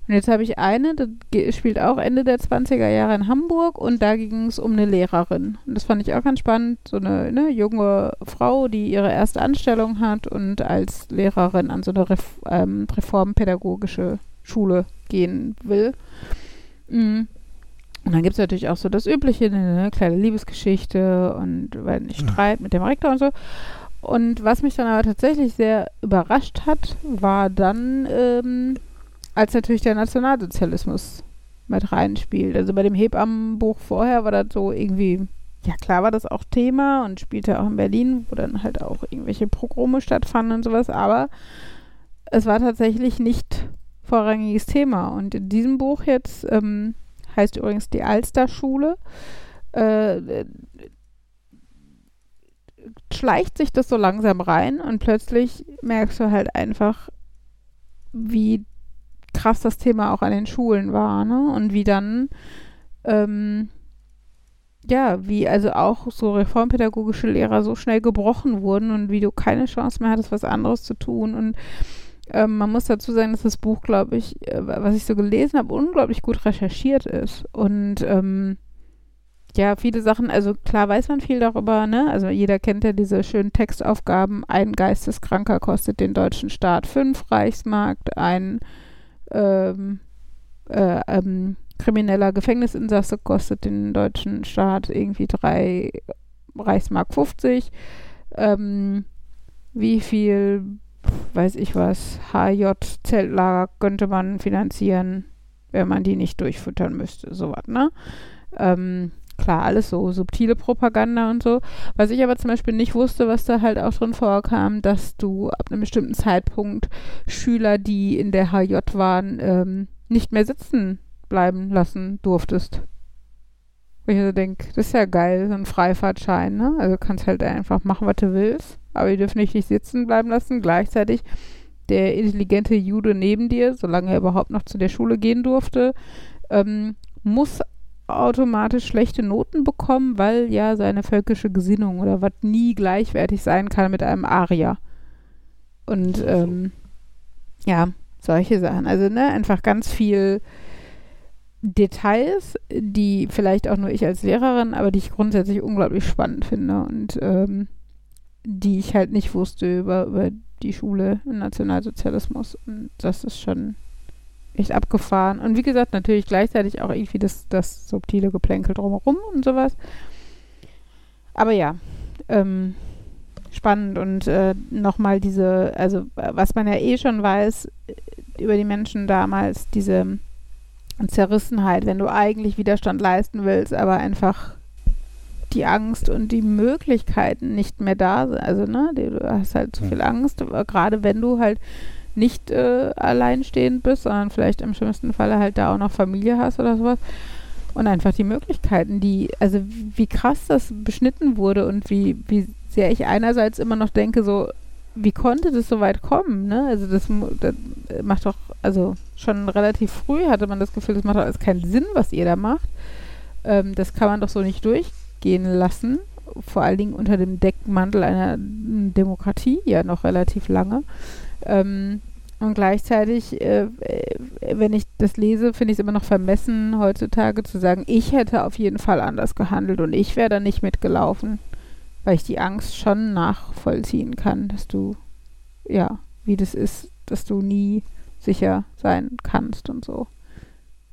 D: und jetzt habe ich eine, das spielt auch Ende der 20er Jahre in Hamburg und da ging es um eine Lehrerin. Und das fand ich auch ganz spannend. So eine ne, junge Frau, die ihre erste Anstellung hat und als Lehrerin an so eine Ref ähm, reformpädagogische Schule gehen will. Mhm. Und dann gibt es natürlich auch so das Übliche, eine, eine kleine Liebesgeschichte und weil nicht Streit mit dem Rektor und so. Und was mich dann aber tatsächlich sehr überrascht hat, war dann ähm, als natürlich der Nationalsozialismus mit reinspielt. Also bei dem Hebammenbuch vorher war das so irgendwie, ja klar war das auch Thema und spielte auch in Berlin, wo dann halt auch irgendwelche Pogrome stattfanden und sowas, aber es war tatsächlich nicht vorrangiges Thema. Und in diesem Buch jetzt ähm, heißt übrigens die Alsterschule, äh, schleicht sich das so langsam rein und plötzlich merkst du halt einfach, wie krass das Thema auch an den Schulen war, ne? Und wie dann, ähm, ja, wie also auch so reformpädagogische Lehrer so schnell gebrochen wurden und wie du keine Chance mehr hattest, was anderes zu tun. Und ähm, man muss dazu sagen, dass das Buch, glaube ich, äh, was ich so gelesen habe, unglaublich gut recherchiert ist. Und ähm, ja, viele Sachen, also klar weiß man viel darüber, ne? Also jeder kennt ja diese schönen Textaufgaben. Ein Geisteskranker kostet den deutschen Staat fünf Reichsmark, ein ähm, äh, ähm, krimineller Gefängnisinsasse kostet den deutschen Staat irgendwie drei Reichsmark 50. Ähm, wie viel, weiß ich was, HJ-Zeltlager könnte man finanzieren, wenn man die nicht durchfüttern müsste, sowas, ne? Ähm, klar, alles so subtile Propaganda und so. Was ich aber zum Beispiel nicht wusste, was da halt auch drin vorkam, dass du ab einem bestimmten Zeitpunkt Schüler, die in der HJ waren, ähm, nicht mehr sitzen bleiben lassen durftest. Wo ich so denke, das ist ja geil, so ein Freifahrtschein, ne? Also kannst halt einfach machen, was du willst, aber die dürfen dich nicht sitzen bleiben lassen. Gleichzeitig der intelligente Jude neben dir, solange er überhaupt noch zu der Schule gehen durfte, ähm, muss automatisch schlechte Noten bekommen, weil ja seine völkische Gesinnung oder was nie gleichwertig sein kann mit einem Arier. Und ähm, ja, solche Sachen. Also ne, einfach ganz viel Details, die vielleicht auch nur ich als Lehrerin, aber die ich grundsätzlich unglaublich spannend finde. Und ähm, die ich halt nicht wusste über, über die Schule im Nationalsozialismus. Und das ist schon echt abgefahren. Und wie gesagt, natürlich gleichzeitig auch irgendwie das, das subtile Geplänkel drumherum und sowas. Aber ja, ähm, spannend und äh, nochmal diese, also was man ja eh schon weiß äh, über die Menschen damals, diese Zerrissenheit, wenn du eigentlich Widerstand leisten willst, aber einfach die Angst und die Möglichkeiten nicht mehr da sind. Also, ne, du hast halt zu viel Angst, gerade wenn du halt nicht äh, alleinstehend bist, sondern vielleicht im schlimmsten Falle halt da auch noch Familie hast oder sowas. Und einfach die Möglichkeiten, die, also wie krass das beschnitten wurde und wie, wie sehr ich einerseits immer noch denke, so, wie konnte das so weit kommen, ne? Also das, das macht doch, also schon relativ früh hatte man das Gefühl, das macht doch alles keinen Sinn, was ihr da macht. Ähm, das kann man doch so nicht durchgehen lassen. Vor allen Dingen unter dem Deckmantel einer Demokratie ja noch relativ lange. Ähm, und gleichzeitig, äh, wenn ich das lese, finde ich es immer noch vermessen, heutzutage zu sagen, ich hätte auf jeden Fall anders gehandelt und ich wäre da nicht mitgelaufen, weil ich die Angst schon nachvollziehen kann, dass du, ja, wie das ist, dass du nie sicher sein kannst und so.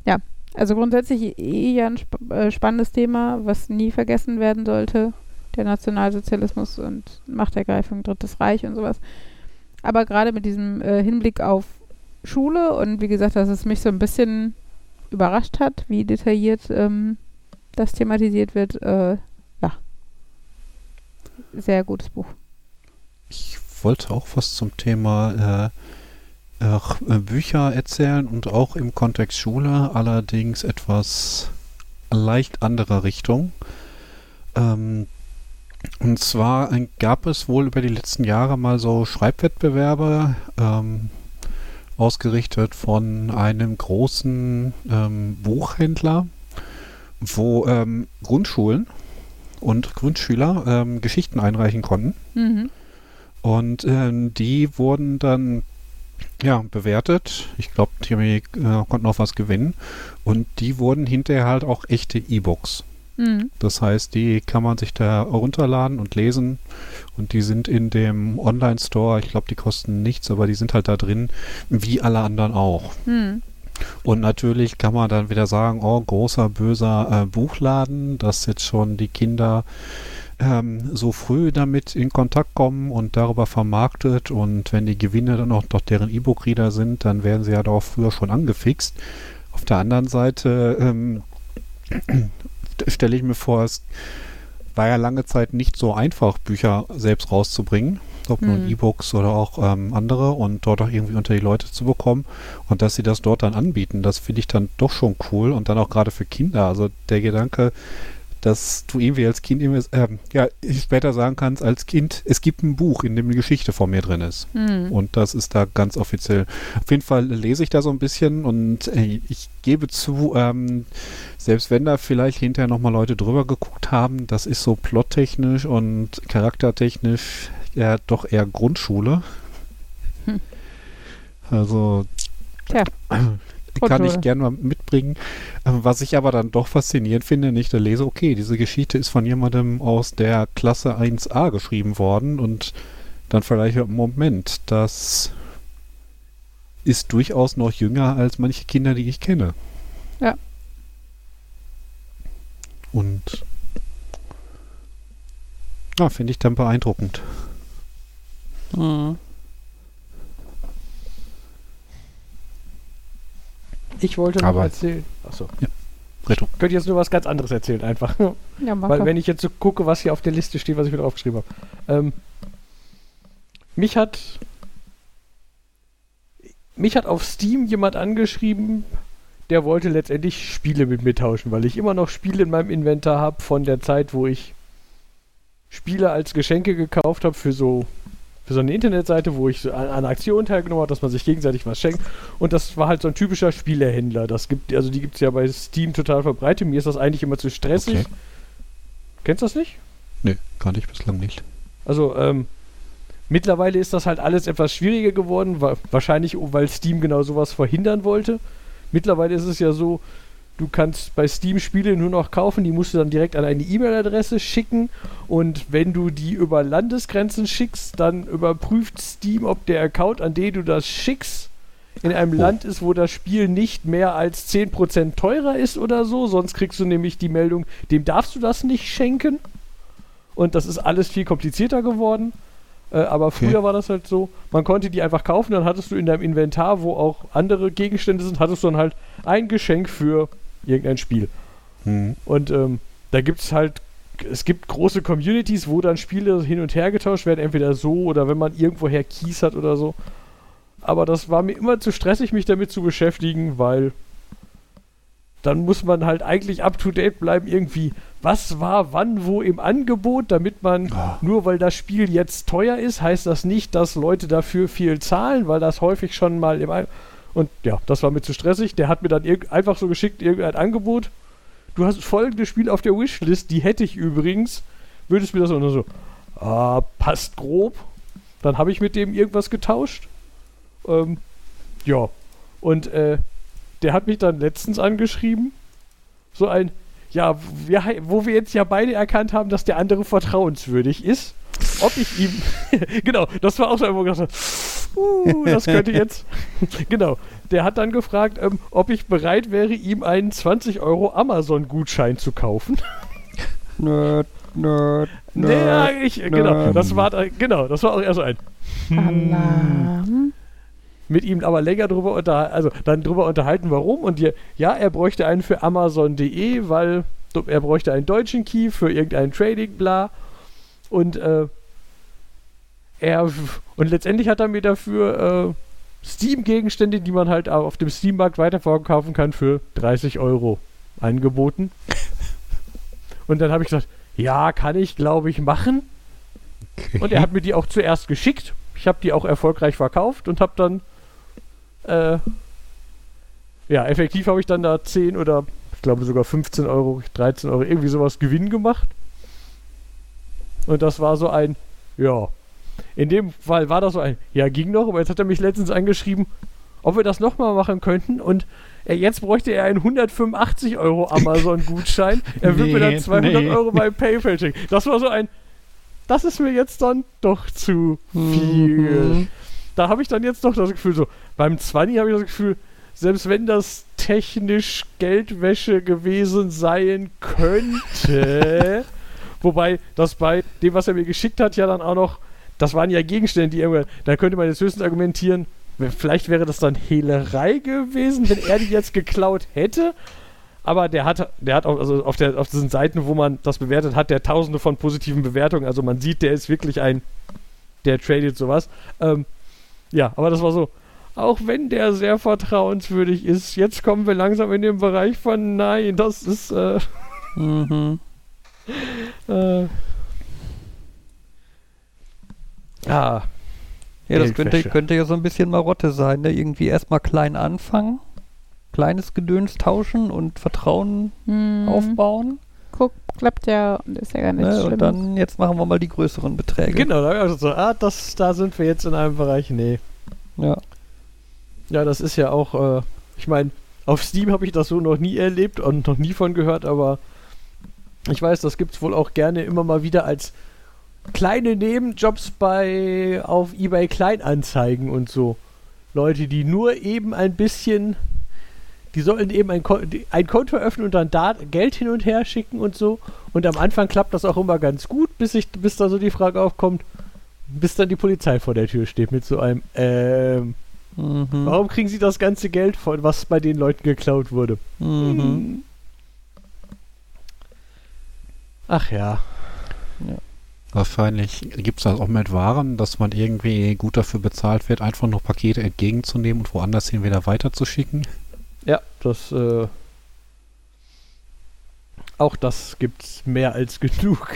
D: Ja, also grundsätzlich eh ja ein sp äh, spannendes Thema, was nie vergessen werden sollte, der Nationalsozialismus und Machtergreifung, Drittes Reich und sowas. Aber gerade mit diesem äh, Hinblick auf Schule und wie gesagt, dass es mich so ein bisschen überrascht hat, wie detailliert ähm, das thematisiert wird, äh, ja. Sehr gutes Buch.
A: Ich wollte auch was zum Thema äh, äh, Bücher erzählen und auch im Kontext Schule, allerdings etwas leicht anderer Richtung. Ähm, und zwar gab es wohl über die letzten Jahre mal so Schreibwettbewerbe, ähm, ausgerichtet von einem großen ähm, Buchhändler, wo ähm, Grundschulen und Grundschüler ähm, Geschichten einreichen konnten.
D: Mhm.
A: Und ähm, die wurden dann ja, bewertet. Ich glaube, die äh, konnten auch was gewinnen. Und die wurden hinterher halt auch echte E-Books.
D: Mhm.
A: Das heißt, die kann man sich da runterladen und lesen. Und die sind in dem Online-Store, ich glaube, die kosten nichts, aber die sind halt da drin, wie alle anderen auch.
D: Mhm.
A: Und natürlich kann man dann wieder sagen, oh, großer, böser äh, Buchladen, dass jetzt schon die Kinder ähm, so früh damit in Kontakt kommen und darüber vermarktet. Und wenn die Gewinne dann auch noch deren E-Book-Reader sind, dann werden sie ja doch früher schon angefixt. Auf der anderen Seite ähm, stelle ich mir vor, es war ja lange Zeit nicht so einfach, Bücher selbst rauszubringen, ob
D: Hm.
A: nun E-Books oder auch ähm, andere und dort auch irgendwie unter die Leute zu bekommen und dass sie das dort dann anbieten, das finde ich dann doch schon cool und dann auch gerade für Kinder. Also der Gedanke, dass du irgendwie als Kind irgendwie, ähm, ja, später sagen kannst, als Kind, es gibt ein Buch, in dem eine Geschichte von mir drin ist.
D: Mhm.
A: Und das ist da ganz offiziell. Auf jeden Fall lese ich da so ein bisschen und äh, ich gebe zu, ähm, selbst wenn da vielleicht hinterher nochmal Leute drüber geguckt haben, das ist so plottechnisch und charaktertechnisch ja doch eher Grundschule.
D: Hm.
A: Also
D: Tja,
A: kann
D: Grundschule.
A: ich gerne mal mitbringen. Ähm, Was ich aber dann doch faszinierend finde, wenn ich da lese, okay, diese Geschichte ist von jemandem aus der Klasse 1a geschrieben worden und dann vielleicht, Moment, das ist durchaus noch jünger als manche Kinder, die ich kenne.
D: Ja.
A: Und ja, finde ich dann beeindruckend.
B: Mhm.
C: Ich wollte noch
A: Aber-
C: erzählen. Achso.
A: Retro.
C: Ich könnte jetzt nur was ganz anderes erzählen, einfach.
D: Ja, mach
C: Weil wenn ich jetzt so gucke, was hier auf der Liste steht, was ich mir draufgeschrieben habe. Ähm, mich hat mich hat auf Steam jemand angeschrieben, der wollte letztendlich Spiele mit mir tauschen, weil ich immer noch Spiele in meinem Inventar habe von der Zeit, wo ich Spiele als Geschenke gekauft habe für so so eine Internetseite, wo ich so an, an Aktionen teilgenommen habe, dass man sich gegenseitig was schenkt. Und das war halt so ein typischer Spielehändler. Das gibt, also die gibt es ja bei Steam total verbreitet. Mir ist das eigentlich immer zu stressig.
A: Okay.
C: Kennst du das nicht?
A: Nee, kann ich bislang nicht.
C: Also, ähm, mittlerweile ist das halt alles etwas schwieriger geworden, wa wahrscheinlich, weil Steam genau sowas verhindern wollte. Mittlerweile ist es ja so, du kannst bei Steam Spiele nur noch kaufen, die musst du dann direkt an eine E-Mail-Adresse schicken und wenn du die über Landesgrenzen schickst, dann überprüft Steam, ob der Account, an den du das schickst, in einem
A: Oh.
C: Land ist, wo das Spiel nicht mehr als 10% teurer ist oder so, sonst kriegst du nämlich die Meldung, dem darfst du das nicht schenken. Und das ist alles viel komplizierter geworden. Äh, aber
A: Okay.
C: früher war das halt so, man konnte die einfach kaufen, dann hattest du in deinem Inventar, wo auch andere Gegenstände sind, hattest du dann halt ein Geschenk für irgendein Spiel.
A: Hm.
C: Und ähm, da gibt es halt, es gibt große Communities, wo dann Spiele hin und her getauscht werden, entweder so oder wenn man irgendwoher Keys hat oder so. Aber das war mir immer zu stressig, mich damit zu beschäftigen, weil dann muss man halt eigentlich up to date bleiben, irgendwie, was war wann wo im Angebot, damit man,
A: Ah.
C: nur weil das Spiel jetzt teuer ist, heißt das nicht, dass Leute dafür viel zahlen, weil das häufig schon mal im An Und ja, das war mir zu stressig. Der hat mir dann einfach so geschickt, irgendein Angebot. Du hast folgende Spiele auf der Wishlist, die hätte ich übrigens. Würdest mir das nur so, ah, passt grob. Dann habe ich mit dem irgendwas getauscht. Ähm, ja. Und äh, der hat mich dann letztens angeschrieben. So ein, ja, wir, wo wir jetzt ja beide erkannt haben, dass der andere vertrauenswürdig ist. Ob ich ihm. genau, das war auch so, wo ich gedacht uh, das könnte jetzt. genau. Der hat dann gefragt, ähm, ob ich bereit wäre, ihm einen 20 Euro Amazon-Gutschein zu kaufen.
B: Nerd, nerd,
C: Ja,
B: nerd.
C: ich, genau,
B: nerd.
C: das war, da- genau, das war auch eher so ein.
D: Alarm.
C: mit ihm aber länger drüber unter, also dann drüber unterhalten, warum. Und die, ja, er bräuchte einen für Amazon.de, weil er bräuchte einen deutschen Key für irgendein Trading, bla. Und äh, er und letztendlich hat er mir dafür äh, Steam-Gegenstände, die man halt auf dem Steam-Markt weiterverkaufen kann, für 30 Euro angeboten. Und dann habe ich gesagt, ja, kann ich, glaube ich, machen.
A: Okay.
C: Und er hat mir die auch zuerst geschickt. Ich habe die auch erfolgreich verkauft und habe dann, äh, ja, effektiv habe ich dann da 10 oder ich glaube sogar 15 Euro, 13 Euro, irgendwie sowas Gewinn gemacht. Und das war so ein, ja. In dem Fall war das so ein, ja, ging noch, aber jetzt hat er mich letztens angeschrieben, ob wir das nochmal machen könnten und er, jetzt bräuchte er einen 185 Euro Amazon-Gutschein. Er würde mir dann
A: Nee,
C: 200
A: nee.
C: Euro bei PayPal schicken. Das war so ein, das ist mir jetzt dann doch zu viel.
B: Mhm.
C: Da habe ich dann jetzt doch das Gefühl, so, beim 20 habe ich das Gefühl, selbst wenn das technisch Geldwäsche gewesen sein könnte, wobei das bei dem, was er mir geschickt hat, ja dann auch noch, das waren ja Gegenstände, die irgendwann, da könnte man jetzt höchstens argumentieren, vielleicht wäre das dann Hehlerei gewesen, wenn er die jetzt geklaut hätte. Aber der hat, der hat auch, also auf, der, auf diesen Seiten, wo man das bewertet, hat der tausende von positiven Bewertungen. Also man sieht, der ist wirklich ein, der tradet sowas. Ähm, ja, aber das war so. Auch wenn der sehr vertrauenswürdig ist, jetzt kommen wir langsam in den Bereich von nein, das ist äh,
B: Mhm.
C: äh, ah,
B: Ja, das könnte, könnte ja so ein bisschen Marotte sein, ne? Irgendwie erstmal klein anfangen, kleines Gedöns tauschen und Vertrauen
D: Hm.
B: aufbauen.
D: Guck, klappt ja und ist ja gar nichts
B: Ne?
D: Schlimmes.
B: Und dann, jetzt machen wir mal die größeren Beträge.
C: genau, da hab ich auch so, ah, das, da sind wir jetzt in einem Bereich, nee.
B: Ja.
C: Ja, das ist ja auch, äh, ich meine, auf Steam habe ich das so noch nie erlebt und noch nie von gehört, aber ich weiß, das gibt es wohl auch gerne immer mal wieder als kleine Nebenjobs bei auf eBay Kleinanzeigen und so. Leute, die nur eben ein bisschen, die sollen eben ein, die- ein Konto öffnen und dann da Geld hin und her schicken und so. Und am Anfang klappt das auch immer ganz gut, bis, ich, bis da so die Frage aufkommt, bis dann die Polizei vor der Tür steht mit so einem, ähm,
B: Mhm.
C: Warum kriegen sie das ganze Geld von, was bei den Leuten geklaut wurde?
B: Mhm.
C: Ach ja.
A: Wahrscheinlich gibt es das auch mit Waren, dass man irgendwie gut dafür bezahlt wird, einfach nur Pakete entgegenzunehmen und woanders hin wieder weiterzuschicken.
C: Ja, das, äh, auch das gibt's mehr als genug.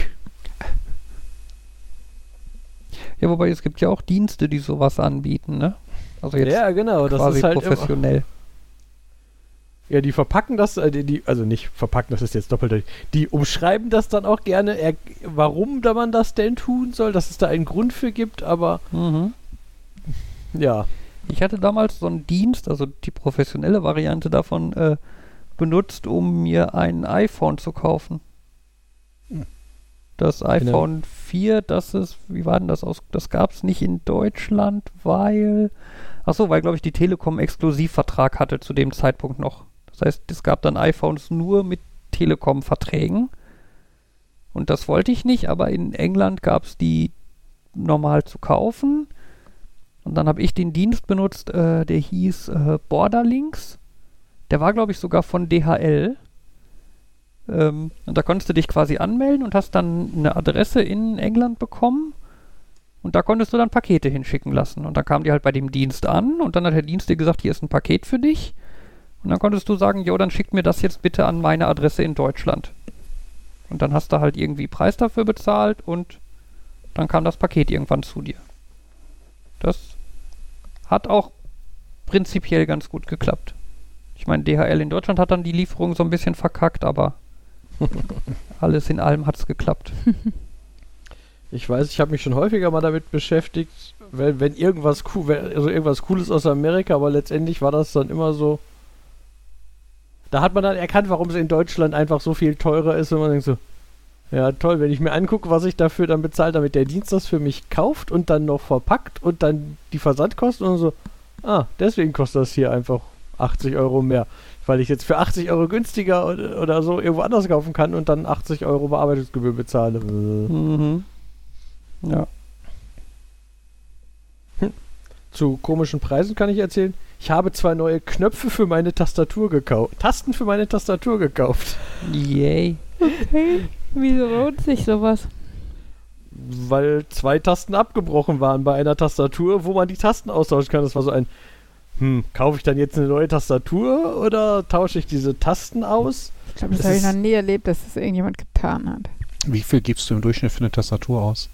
B: Ja, wobei es gibt ja auch Dienste, die sowas anbieten, ne? Also jetzt
C: ja, genau, das
B: quasi
C: ist halt immer,
B: professionell.
C: Ja, die verpacken das, äh, die, also nicht verpacken, das ist jetzt doppelt. Die umschreiben das dann auch gerne, er, warum da man das denn tun soll, dass es da einen Grund für gibt, aber
B: Mhm.
C: ja.
B: Ich hatte damals so einen Dienst, also die professionelle Variante davon, äh, benutzt, um mir ein iPhone zu kaufen.
A: Hm.
B: Das iPhone 4, das ist, wie war denn das aus? Das gab es nicht in Deutschland, weil. Achso, weil, glaube ich, die Telekom Exklusivvertrag hatte zu dem Zeitpunkt noch. Das heißt, es gab dann iPhones nur mit Telekom-Verträgen. Und das wollte ich nicht, aber in England gab es die normal zu kaufen. Und dann habe ich den Dienst benutzt, äh, der hieß äh, Borderlinks. Der war, glaube ich, sogar von DHL. Ähm, und da konntest du dich quasi anmelden und hast dann eine Adresse in England bekommen. Und da konntest du dann Pakete hinschicken lassen. Und dann kam die halt bei dem Dienst an und dann hat der Dienst dir gesagt, hier ist ein Paket für dich. Und dann konntest du sagen, jo, dann schick mir das jetzt bitte an meine Adresse in Deutschland. Und dann hast du halt irgendwie Preis dafür bezahlt und dann kam das Paket irgendwann zu dir. Das hat auch prinzipiell ganz gut geklappt. Ich meine, DHL in Deutschland hat dann die Lieferung so ein bisschen verkackt, aber alles in allem hat es geklappt.
C: Ich weiß, ich habe mich schon häufiger mal damit beschäftigt, wenn, wenn irgendwas cool, also irgendwas Cooles aus Amerika, aber letztendlich war das dann immer so. Da hat man dann erkannt, warum es in Deutschland einfach so viel teurer ist, wenn man denkt so, ja toll, wenn ich mir angucke, was ich dafür dann bezahle, damit der Dienst das für mich kauft und dann noch verpackt und dann die Versandkosten und so, ah, deswegen kostet das hier einfach 80 Euro mehr. Weil ich jetzt für 80 Euro günstiger oder, oder so irgendwo anders kaufen kann und dann 80 Euro Bearbeitungsgebühr bezahle.
B: Mhm. Ja.
C: Zu komischen Preisen kann ich erzählen. Ich habe zwei neue Knöpfe für meine Tastatur gekauft. Tasten für meine Tastatur gekauft.
B: Yay.
D: Okay. Wieso lohnt sich sowas?
C: Weil zwei Tasten abgebrochen waren bei einer Tastatur, wo man die Tasten austauschen kann. Das war so ein, hm, kaufe ich dann jetzt eine neue Tastatur oder tausche ich diese Tasten aus?
D: Ich glaube, das,
C: Das
D: habe ich noch nie erlebt, dass das irgendjemand getan hat.
A: Wie viel gibst du im Durchschnitt für eine Tastatur aus?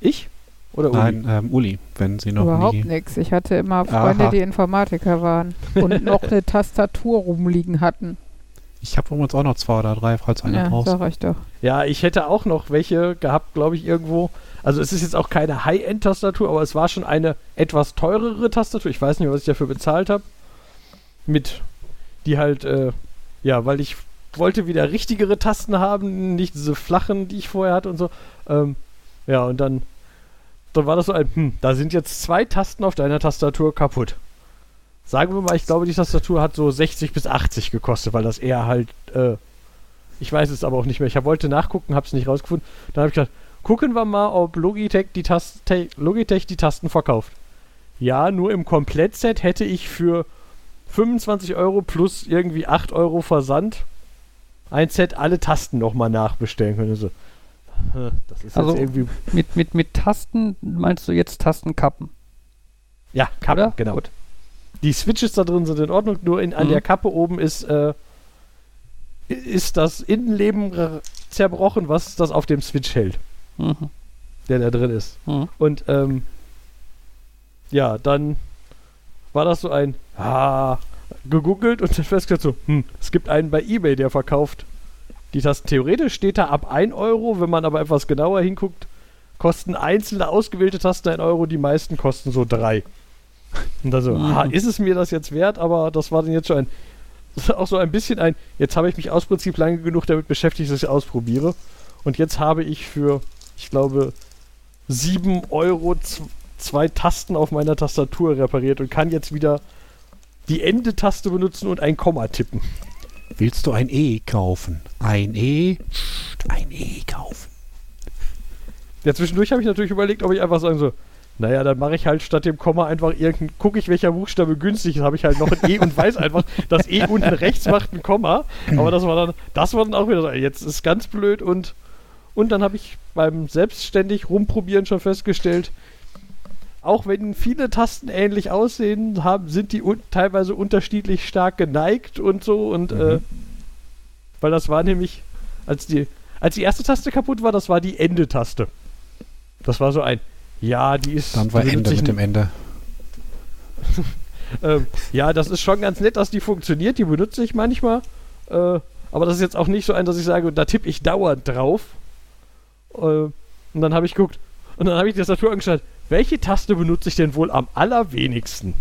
C: Ich? Oder Uli?
A: Nein, ähm, Uli, wenn sie noch
D: Überhaupt
A: nie.
D: nichts. Ich hatte immer Freunde,
A: Aha.
D: die Informatiker waren und noch eine Tastatur rumliegen hatten.
A: Ich habe übrigens auch noch zwei oder drei, falls einer
D: Ja,
A: brauchst.
D: sag ich doch.
C: Ja, ich hätte auch noch welche gehabt, glaube ich, irgendwo. Also es ist jetzt auch keine High-End-Tastatur, aber es war schon eine etwas teurere Tastatur. Ich weiß nicht, was ich dafür bezahlt habe. Mit, die halt, äh, ja, weil ich wollte wieder richtigere Tasten haben, nicht diese flachen, die ich vorher hatte und so. Ähm, ja, und dann, dann war das so ein, hm, da sind jetzt zwei Tasten auf deiner Tastatur kaputt. Sagen wir mal, ich glaube, die Tastatur hat so 60 bis 80 gekostet, weil das eher halt, äh, ich weiß es aber auch nicht mehr. Ich wollte nachgucken, habe es nicht rausgefunden. Dann habe ich gedacht, gucken wir mal, ob Logitech die, Tas Te- Logitech die Tasten verkauft. Ja, nur im Komplettset hätte ich für 25 Euro plus irgendwie 8 Euro Versand ein Set alle Tasten nochmal nachbestellen können. So, hä, das ist
B: Also-
C: irgendwie.
B: Mit, mit, mit Tasten meinst du jetzt Tastenkappen,
C: Ja, Kappe,
B: oder?
C: genau.
B: Gut.
C: Die Switches da drin sind in Ordnung, nur in, an
B: Mhm.
C: der Kappe oben ist, äh, ist das Innenleben zerbrochen, was das auf dem Switch hält,
B: Mhm.
C: der da drin ist.
B: Mhm.
C: Und ähm, ja, dann war das so ein, ah, gegoogelt und dann festgestellt so, hm, es gibt einen bei Ebay, der verkauft die Tasten. Theoretisch steht da ab 1 Euro, wenn man aber etwas genauer hinguckt, kosten einzelne ausgewählte Tasten 1 Euro, die meisten kosten so 3. Und dann so,
B: Mhm.
C: ah, ist es mir das jetzt wert? Aber das war dann jetzt schon ein, auch so ein bisschen ein, jetzt habe ich mich aus Prinzip lange genug damit beschäftigt, dass ich ausprobiere. Und jetzt habe ich für, ich glaube, 7 Euro zwei Tasten auf meiner Tastatur repariert und kann jetzt wieder die Ende-Taste benutzen und ein Komma tippen.
A: Willst du ein E kaufen? Ein E? Psst, ein E kaufen.
C: Ja, zwischendurch habe ich natürlich überlegt, ob ich einfach sagen so, naja, dann mache ich halt statt dem Komma einfach irgendein, gucke ich, welcher Buchstabe günstig ist, habe ich halt noch ein E und weiß einfach, das E unten rechts macht ein Komma. Aber das war dann, das war dann auch wieder so, jetzt ist ganz blöd und, und dann habe ich beim selbstständig rumprobieren schon festgestellt, auch wenn viele Tasten ähnlich aussehen, haben, sind die un teilweise unterschiedlich stark geneigt und so und
A: Mhm.
C: äh, weil das war nämlich, als die, als die erste Taste kaputt war, das war die Ende-Taste. Das war so ein, ja, die ist.
A: Dann war Ende
C: ich
A: mit dem Ende.
C: ähm, ja, das ist schon ganz nett, dass die funktioniert. Die benutze ich manchmal. Äh, aber das ist jetzt auch nicht so ein, dass ich sage, da tippe ich dauernd drauf. Äh, und dann habe ich geguckt. Und dann habe ich die Tastatur angeschaut. Welche Taste benutze ich denn wohl am allerwenigsten?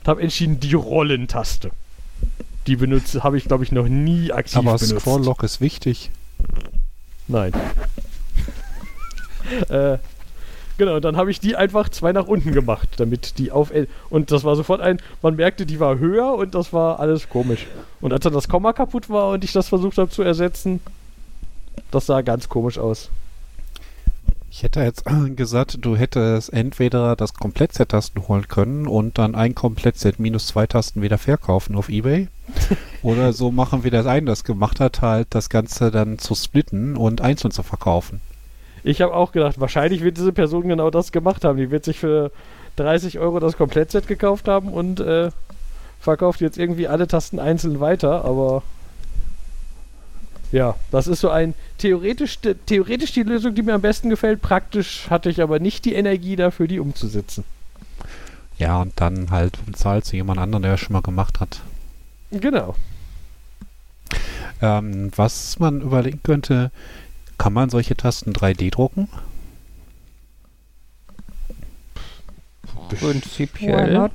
C: Und habe entschieden, die Rollentaste. Die benutze, habe ich glaube ich noch nie aktiv
A: Aber
C: benutzt.
A: Scroll Lock ist wichtig.
C: Nein. äh, genau, dann habe ich die einfach zwei nach unten gemacht, damit die auf L. Und das war sofort ein, man merkte, die war höher und das war alles komisch. Und als dann das Komma kaputt war und ich das versucht habe zu ersetzen, das sah ganz komisch aus.
A: Ich hätte jetzt gesagt, du hättest entweder das Komplettset Tasten holen können und dann ein Komplettset minus zwei Tasten wieder verkaufen auf Ebay. Oder so machen, wie das einen das gemacht hat, halt das Ganze dann zu splitten und einzeln zu verkaufen.
C: Ich habe auch gedacht, wahrscheinlich wird diese Person genau das gemacht haben. Die wird sich für 30 Euro das Komplettset gekauft haben und äh, verkauft jetzt irgendwie alle Tasten einzeln weiter, aber ja, das ist so ein theoretisch, theoretisch die Lösung, die mir am besten gefällt. Praktisch hatte ich aber nicht die Energie dafür, die umzusetzen.
A: Ja, und dann halt bezahlt zu jemand anderen, der das schon mal gemacht hat.
C: Genau.
A: Ähm, was man überlegen könnte, kann man solche Tasten 3D drucken?
B: Prinzipiell.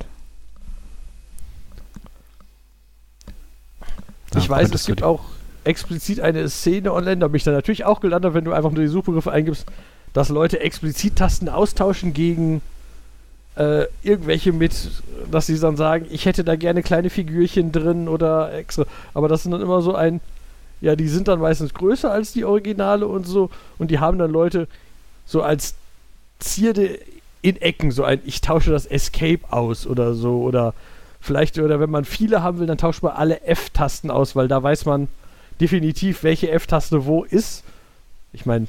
C: Ich
A: Ja,
C: weiß, es gibt auch explizit eine Szene online, da bin ich dann natürlich auch gelandet, wenn du einfach nur die Suchbegriffe eingibst, dass Leute explizit Tasten austauschen gegen äh, irgendwelche mit, dass sie dann sagen, ich hätte da gerne kleine Figürchen drin oder extra. Aber das sind dann immer so ein, ja, die sind dann meistens größer als die Originale und so und die haben dann Leute so als Zierde in Ecken, so ein, ich tausche das Escape aus oder so oder vielleicht, oder wenn man viele haben will, dann tauscht man alle F-Tasten aus, weil da weiß man definitiv, welche F-Taste wo ist. Ich meine,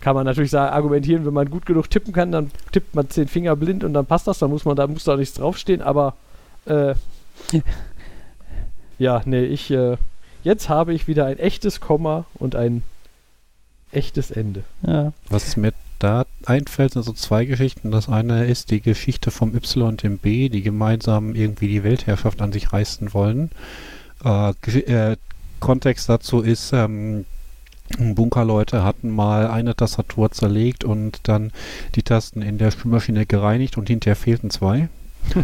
C: kann man natürlich sagen, argumentieren, wenn man gut genug tippen kann, dann tippt man zehn Finger blind und dann passt das, dann muss man, da muss da nichts draufstehen, aber äh, ja, nee, ich, äh, jetzt habe ich wieder ein echtes Komma und ein echtes Ende.
B: Ja.
A: Was mir da einfällt, sind so zwei Geschichten. Das eine ist die Geschichte vom Y und dem B, die gemeinsam irgendwie die Weltherrschaft an sich reißen wollen. Äh, äh, Kontext dazu ist, ähm, Bunkerleute hatten mal eine Tastatur zerlegt und dann die Tasten in der Spülmaschine gereinigt und hinterher fehlten zwei.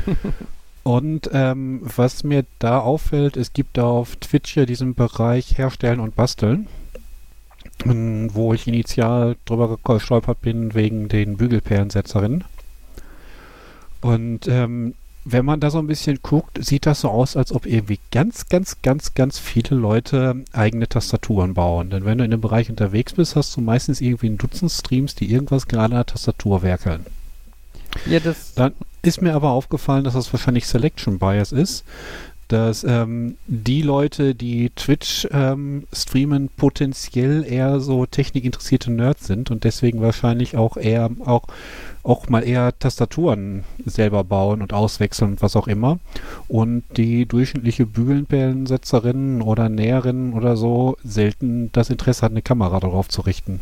A: und ähm, was mir da auffällt, es gibt da auf Twitch ja diesen Bereich Herstellen und Basteln ähm, wo ich initial drüber gestolpert bin wegen den Bügelperlensetzerinnen. Und ähm, wenn man da so ein bisschen guckt, sieht das so aus, als ob irgendwie ganz, ganz, ganz, ganz viele Leute eigene Tastaturen bauen. Denn wenn du in dem Bereich unterwegs bist, hast du meistens irgendwie ein Dutzend Streams, die irgendwas gerade an der Tastatur werkeln.
B: ja, das.
A: Dann ist mir aber aufgefallen, dass das wahrscheinlich Selection Bias ist, dass ähm, die Leute, die Twitch ähm, streamen, potenziell eher so technikinteressierte Nerds sind und deswegen wahrscheinlich auch eher auch auch mal eher Tastaturen selber bauen und auswechseln und was auch immer. Und die durchschnittliche Bügelnperlensetzerin oder Näherin oder so selten das Interesse hat, eine Kamera darauf zu richten.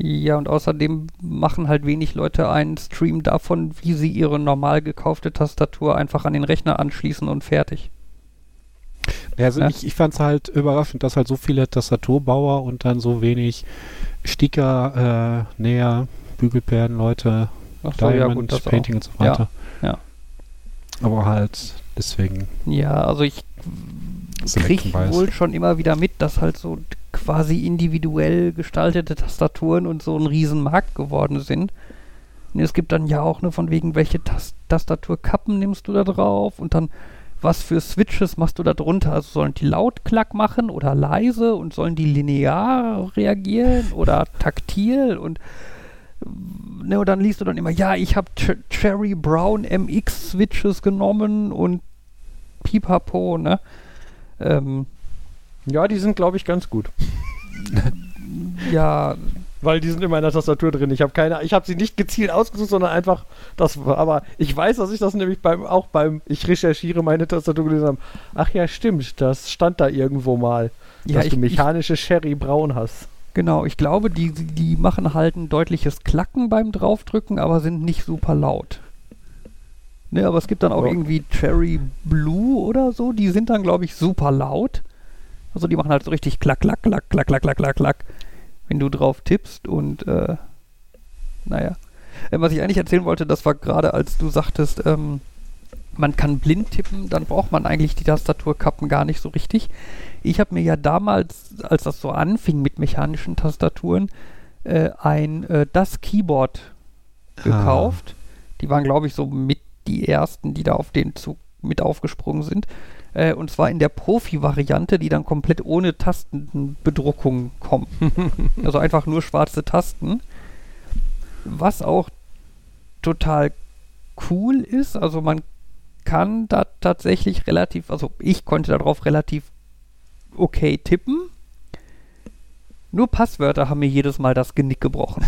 B: Ja, und außerdem machen halt wenig Leute einen Stream davon, wie sie ihre normal gekaufte Tastatur einfach an den Rechner anschließen und fertig.
A: Ja, also
B: Ja.
A: ich, ich fand es halt überraschend, dass halt so viele Tastaturbauer und dann so wenig Sticker, äh, Näher, Bügelperlen, Leute,
B: Ach so, ja, gut, das auch.
A: Painting und so weiter.
B: ja.
A: Aber halt deswegen
B: Ja, also ich kriege wohl schon immer wieder mit, dass halt so quasi individuell gestaltete Tastaturen und so ein Riesenmarkt geworden sind. Und es gibt dann ja auch nur von wegen, welche Tas Tastaturkappen nimmst du da drauf und dann was für Switches machst du da drunter? Also sollen die laut Klack machen oder leise und sollen die linear reagieren oder taktil und ne, und dann liest du dann immer, ja, ich habe Ch Cherry Brown MX Switches genommen und pipapo, ne? Ähm,
C: Ja, die sind, glaube ich, ganz gut.
B: ja,
C: Weil die sind in meiner Tastatur drin. Ich habe keine, ich habe sie nicht gezielt ausgesucht, sondern einfach das. Aber ich weiß, dass ich das nämlich beim auch beim ich recherchiere meine Tastatur gelesen habe. Ach ja, stimmt, das stand da irgendwo mal,
B: ja
C: dass
B: ich,
C: du
B: ich,
C: mechanische Sherry Braun hast.
B: genau, ich glaube, die, die machen halt ein deutliches Klacken beim Draufdrücken, aber sind nicht super laut. Ne, aber es gibt dann auch
C: Ja.
B: irgendwie Cherry Blue oder so, die sind dann, glaube ich, super laut. Also die machen halt so richtig klack, klack, klack, klack, klack, klack, klack, klack, wenn du drauf tippst und äh, naja. Äh, was ich eigentlich erzählen wollte, das war gerade, als du sagtest, ähm, man kann blind tippen, dann braucht man eigentlich die Tastaturkappen gar nicht so richtig. Ich habe mir ja damals, als das so anfing mit mechanischen Tastaturen, äh, ein äh, das Keyboard gekauft. Die waren, glaube ich, so mit die ersten, die da auf den Zug mit aufgesprungen sind. Äh, und zwar in der Profi-Variante, die dann komplett ohne Tastenbedruckung kommt. also einfach nur schwarze Tasten. Was auch total cool ist. Also man kann da tatsächlich relativ, also ich konnte darauf relativ okay tippen. Nur Passwörter haben mir jedes Mal das Genick gebrochen.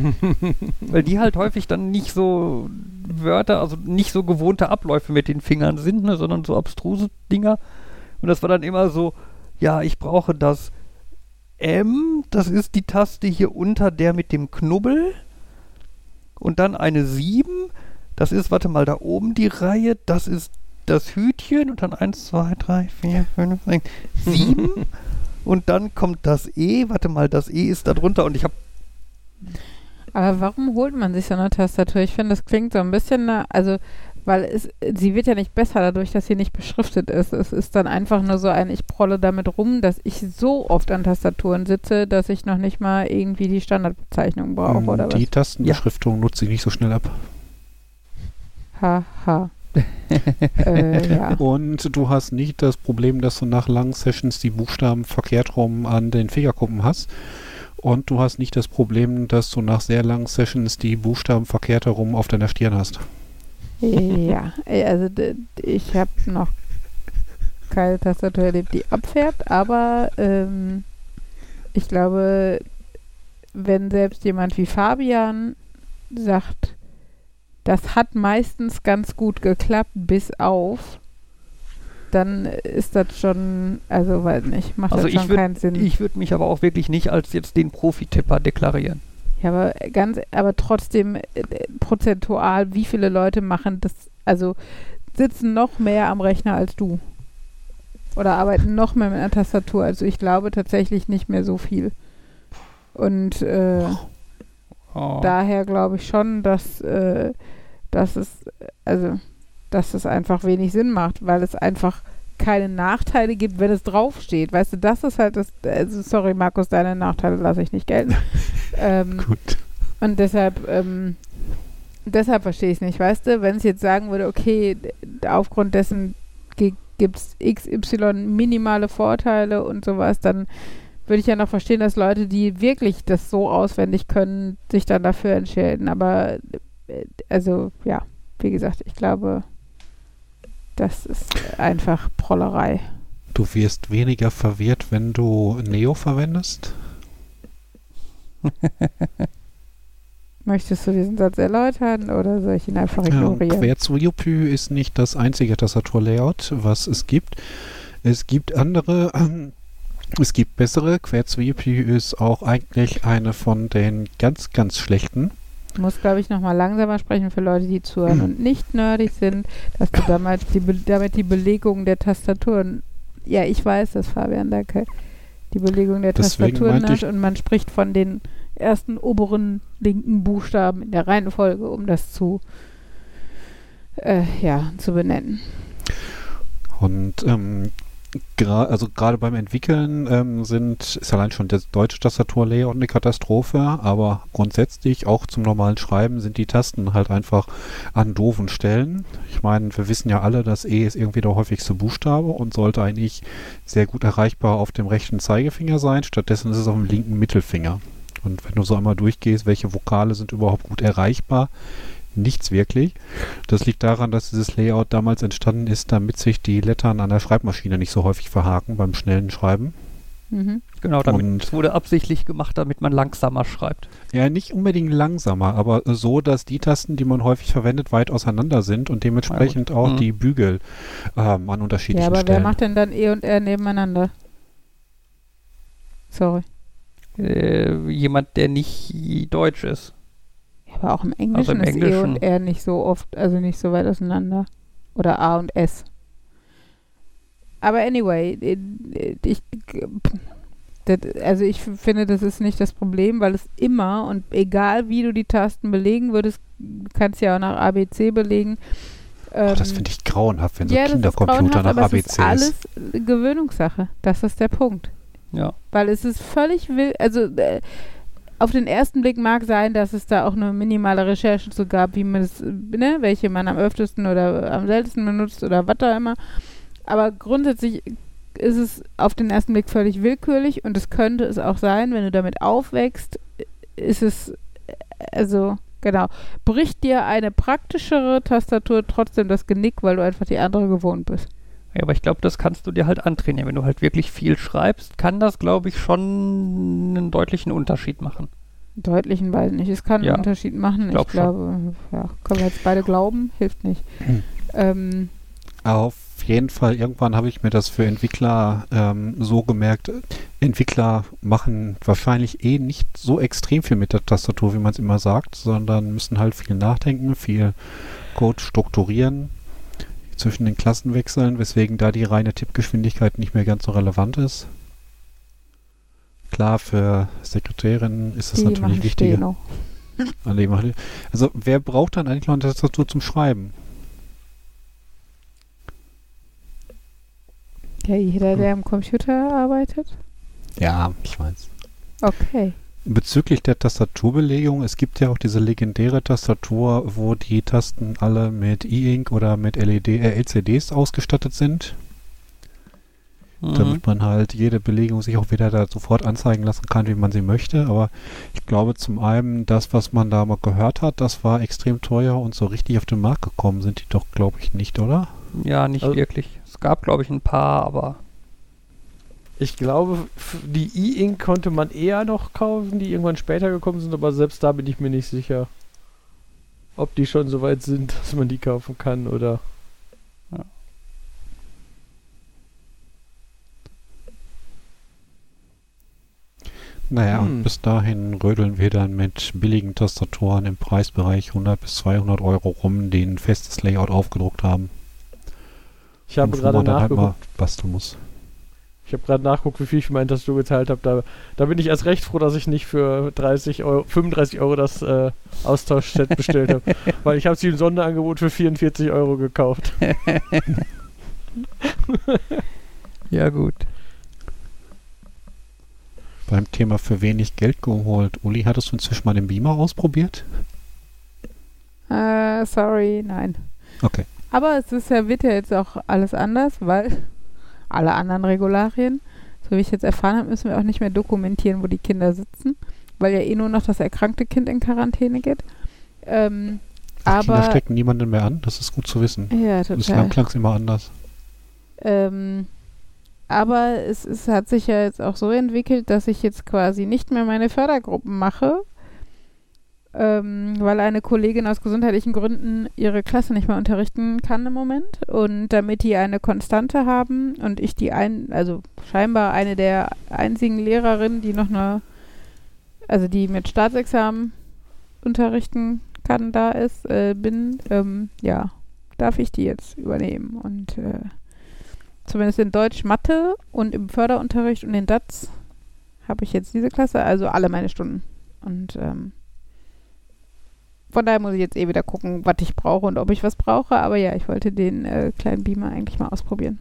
B: Weil die halt häufig dann nicht so Wörter, also nicht so gewohnte Abläufe mit den Fingern sind, ne, sondern so abstruse Dinger. Und das war dann immer so, ja, ich brauche das M, das ist die Taste hier unter der mit dem Knubbel. Und dann eine 7, das ist, warte mal, da oben die Reihe, das ist das Hütchen und dann 1, 2, 3, 4, 5, 6, 7 und dann kommt das E. Warte mal, das E ist da drunter und ich habe.
D: Aber warum holt man sich so eine Tastatur? Ich finde, das klingt so ein bisschen, also, weil es, sie wird ja nicht besser dadurch, dass sie nicht beschriftet ist. Es ist dann einfach nur so ein, ich prolle damit rum, dass ich so oft an Tastaturen sitze, dass ich noch nicht mal irgendwie die Standardbezeichnung brauche,
A: Mm,
D: oder
A: Die
D: was?
A: Tastenbeschriftung nutze ich nicht so schnell ab.
D: Haha. Äh, ja.
A: Und du hast nicht das Problem, dass du nach langen Sessions die Buchstaben verkehrt rum an den Fingerkuppen hast. Und du hast nicht das Problem, dass du nach sehr langen Sessions die Buchstaben verkehrt herum auf deiner Stirn hast.
D: Ja, äh, also ich habe noch keine Tastatur erlebt, die abfährt, aber ähm, ich glaube, wenn selbst jemand wie Fabian sagt, das hat meistens ganz gut geklappt, bis auf, dann ist das schon, also weiß nicht, macht
B: Also
D: das schon
B: würd-
D: keinen Sinn.
B: Ich würde mich aber auch wirklich nicht als jetzt den Profi-Tipper deklarieren.
D: Ja, aber ganz, aber trotzdem äh, prozentual, wie viele Leute machen das, also sitzen noch mehr am Rechner als du? Oder arbeiten noch mehr mit einer Tastatur? Also ich glaube tatsächlich nicht mehr so viel. Und äh,
B: Oh.
D: daher glaube ich schon, dass, äh, dass es, also, dass es einfach wenig Sinn macht, weil es einfach keine Nachteile gibt, wenn es draufsteht. Weißt du, das ist halt das, also sorry Markus, deine Nachteile lasse ich nicht gelten. ähm,
A: Gut.
D: und deshalb, ähm, deshalb verstehe ich es nicht, weißt du, wenn es jetzt sagen würde, okay, aufgrund dessen gibt es XY minimale Vorteile und sowas, dann würde ich ja noch verstehen, dass Leute, die wirklich das so auswendig können, sich dann dafür entscheiden. Aber äh, also ja, wie gesagt, ich glaube, das ist einfach Prollerei.
A: Du wirst weniger verwirrt, wenn du Neo verwendest.
D: Möchtest du diesen Satz erläutern oder soll ich ihn einfach
A: Ja,
D: ignorieren?
A: Querzuyupü ist nicht das einzige Tastaturlayout, was es gibt. Es gibt andere, ähm, es gibt bessere. Querzuyupü ist auch eigentlich eine von den ganz, ganz schlechten.
D: Ich muss, glaube ich, nochmal langsamer sprechen für Leute, die zuhören und nicht nerdig sind, dass du damals die, Be- damit die Belegung der Tastaturen, ja, ich weiß das, Fabian, danke, die Belegung der
A: Deswegen
D: Tastaturen hat und man spricht von den ersten oberen linken Buchstaben in der Reihenfolge, um das zu, äh, ja, zu benennen.
A: Und ähm, gra also gerade beim Entwickeln ähm, sind, ist allein schon das deutsche Tastaturlayout eine Katastrophe, aber grundsätzlich auch zum normalen Schreiben sind die Tasten halt einfach an doofen Stellen. Ich meine, wir wissen ja alle, dass E ist irgendwie der häufigste Buchstabe und sollte eigentlich sehr gut erreichbar auf dem rechten Zeigefinger sein. Stattdessen ist es auf dem linken Mittelfinger. Und wenn du so einmal durchgehst, welche Vokale sind überhaupt gut erreichbar, nichts wirklich. Das liegt daran, dass dieses Layout damals entstanden ist, damit sich die Lettern an der Schreibmaschine nicht so häufig verhaken beim schnellen Schreiben.
D: Mhm.
B: Genau, damit
A: Und-
B: es wurde absichtlich gemacht, damit man langsamer schreibt.
A: Ja, nicht unbedingt langsamer, aber so, dass die Tasten, die man häufig verwendet, weit auseinander sind und dementsprechend auch
B: Mhm.
A: die Bügel ähm, an unterschiedlichen
D: Ja, aber wer
A: Stellen.
D: macht denn dann E und R nebeneinander? Sorry.
B: Äh, jemand, der nicht deutsch ist.
D: Aber auch im Englischen
B: im
D: ist E
B: Englischen.
D: und R nicht so oft, also nicht so weit auseinander. Oder A und S. Aber anyway, äh, ich, das, also ich finde, das ist nicht das Problem, weil es immer und egal wie du die Tasten belegen würdest, du kannst ja auch nach ABC belegen,
A: Oh, das
D: Ähm,
A: finde ich grauenhaft, wenn so
D: ja, das ist
A: Kindercomputer nach ABC
D: es ist alles äh, Gewöhnungssache. Das ist der Punkt.
B: Ja.
D: Weil es ist völlig wild, also äh, auf den ersten Blick mag sein, dass es da auch eine minimale Recherche zu gab, wie man es, ne, welche man am öftesten oder am seltensten benutzt oder was da immer. Aber grundsätzlich ist es auf den ersten Blick völlig willkürlich und es könnte es auch sein, wenn du damit aufwächst, ist es, also, genau, bricht dir eine praktischere Tastatur trotzdem das Genick, weil du einfach die andere gewohnt bist.
B: Ja, aber ich glaube, das kannst du dir halt antrainieren. Wenn du halt wirklich viel schreibst, kann das, glaube ich, schon einen deutlichen Unterschied machen.
D: Deutlichen weiß ich nicht. Es kann
B: Ja,
D: einen Unterschied machen. Ich,
B: glaub schon.
D: glaube, ja, können wir jetzt beide glauben, hilft nicht.
A: Hm.
D: ähm,
A: Auf jeden Fall, irgendwann habe ich mir das für Entwickler ähm, so gemerkt, Entwickler machen wahrscheinlich eh nicht so extrem viel mit der Tastatur, wie man es immer sagt, sondern müssen halt viel nachdenken, viel Code strukturieren, zwischen den Klassen wechseln, weswegen da die reine Tippgeschwindigkeit nicht mehr ganz so relevant ist. Klar, für Sekretärinnen ist das
D: die
A: natürlich wichtiger. Machen- Also wer braucht dann eigentlich noch eine Tastatur zum Schreiben?
D: Ja, jeder, der am Computer arbeitet.
A: Ja, ich weiß.
D: Okay.
A: Bezüglich der Tastaturbelegung, es gibt ja auch diese legendäre Tastatur, wo die Tasten alle mit E-Ink oder mit LED, äh, LCDs ausgestattet sind,
B: Mhm.
A: damit man halt jede Belegung sich auch wieder da sofort anzeigen lassen kann, wie man sie möchte. Aber ich glaube zum einen, das, was man da mal gehört hat, das war extrem teuer und so richtig auf den Markt gekommen sind die doch, glaube ich, nicht, oder?
B: Ja, nicht
C: Also-
B: wirklich. Es gab, glaube ich, ein paar, aber
C: Ich glaube, die E-Ink konnte man eher noch kaufen, die irgendwann später gekommen sind, aber selbst da bin ich mir nicht sicher, ob die schon so weit sind, dass man die kaufen kann oder.
A: Naja,
C: Hm.
A: und bis dahin rödeln wir dann mit billigen Tastaturen im Preisbereich 100 bis 200 Euro rum, die ein festes Layout aufgedruckt haben.
C: Ich habe gerade
A: halt
C: nachgeguckt,
A: basteln muss.
C: Ich habe gerade nachgeguckt, wie viel ich für meine Tastatur geteilt habe. Da, da bin ich erst recht froh, dass ich nicht für 30 Euro, 35 Euro das äh, Austauschset bestellt habe, weil ich habe sie im Sonderangebot für 44 Euro gekauft.
B: ja gut.
A: Beim Thema für wenig Geld geholt. Uli, hattest du inzwischen mal den Beamer ausprobiert?
D: Äh, sorry, nein.
A: Okay.
D: Aber es ist ja, wird ja jetzt auch alles anders, weil alle anderen Regularien, so wie ich jetzt erfahren habe, müssen wir auch nicht mehr dokumentieren, wo die Kinder sitzen, weil ja eh nur noch das erkrankte Kind in Quarantäne geht. Ähm,
A: Kinder
D: aber
A: stecken niemanden mehr an, das ist gut zu wissen.
D: ja,
A: Bislang
D: total.
A: klang es immer anders.
D: Ähm, aber es, es hat sich ja jetzt auch so entwickelt, dass ich jetzt quasi nicht mehr meine Fördergruppen mache, ähm, weil eine Kollegin aus gesundheitlichen Gründen ihre Klasse nicht mehr unterrichten kann im Moment. Und damit die eine Konstante haben und ich die ein, also scheinbar eine der einzigen Lehrerinnen, die noch eine, also die mit Staatsexamen unterrichten kann, da ist, äh, bin, ähm, ja, darf ich die jetzt übernehmen. Und äh, zumindest in Deutsch, Mathe und im Förderunterricht und in DATS habe ich jetzt diese Klasse, also alle meine Stunden. Und ähm, von daher muss ich jetzt eh wieder gucken, was ich brauche und ob ich was brauche. Aber ja, ich wollte den äh, kleinen Beamer eigentlich mal ausprobieren.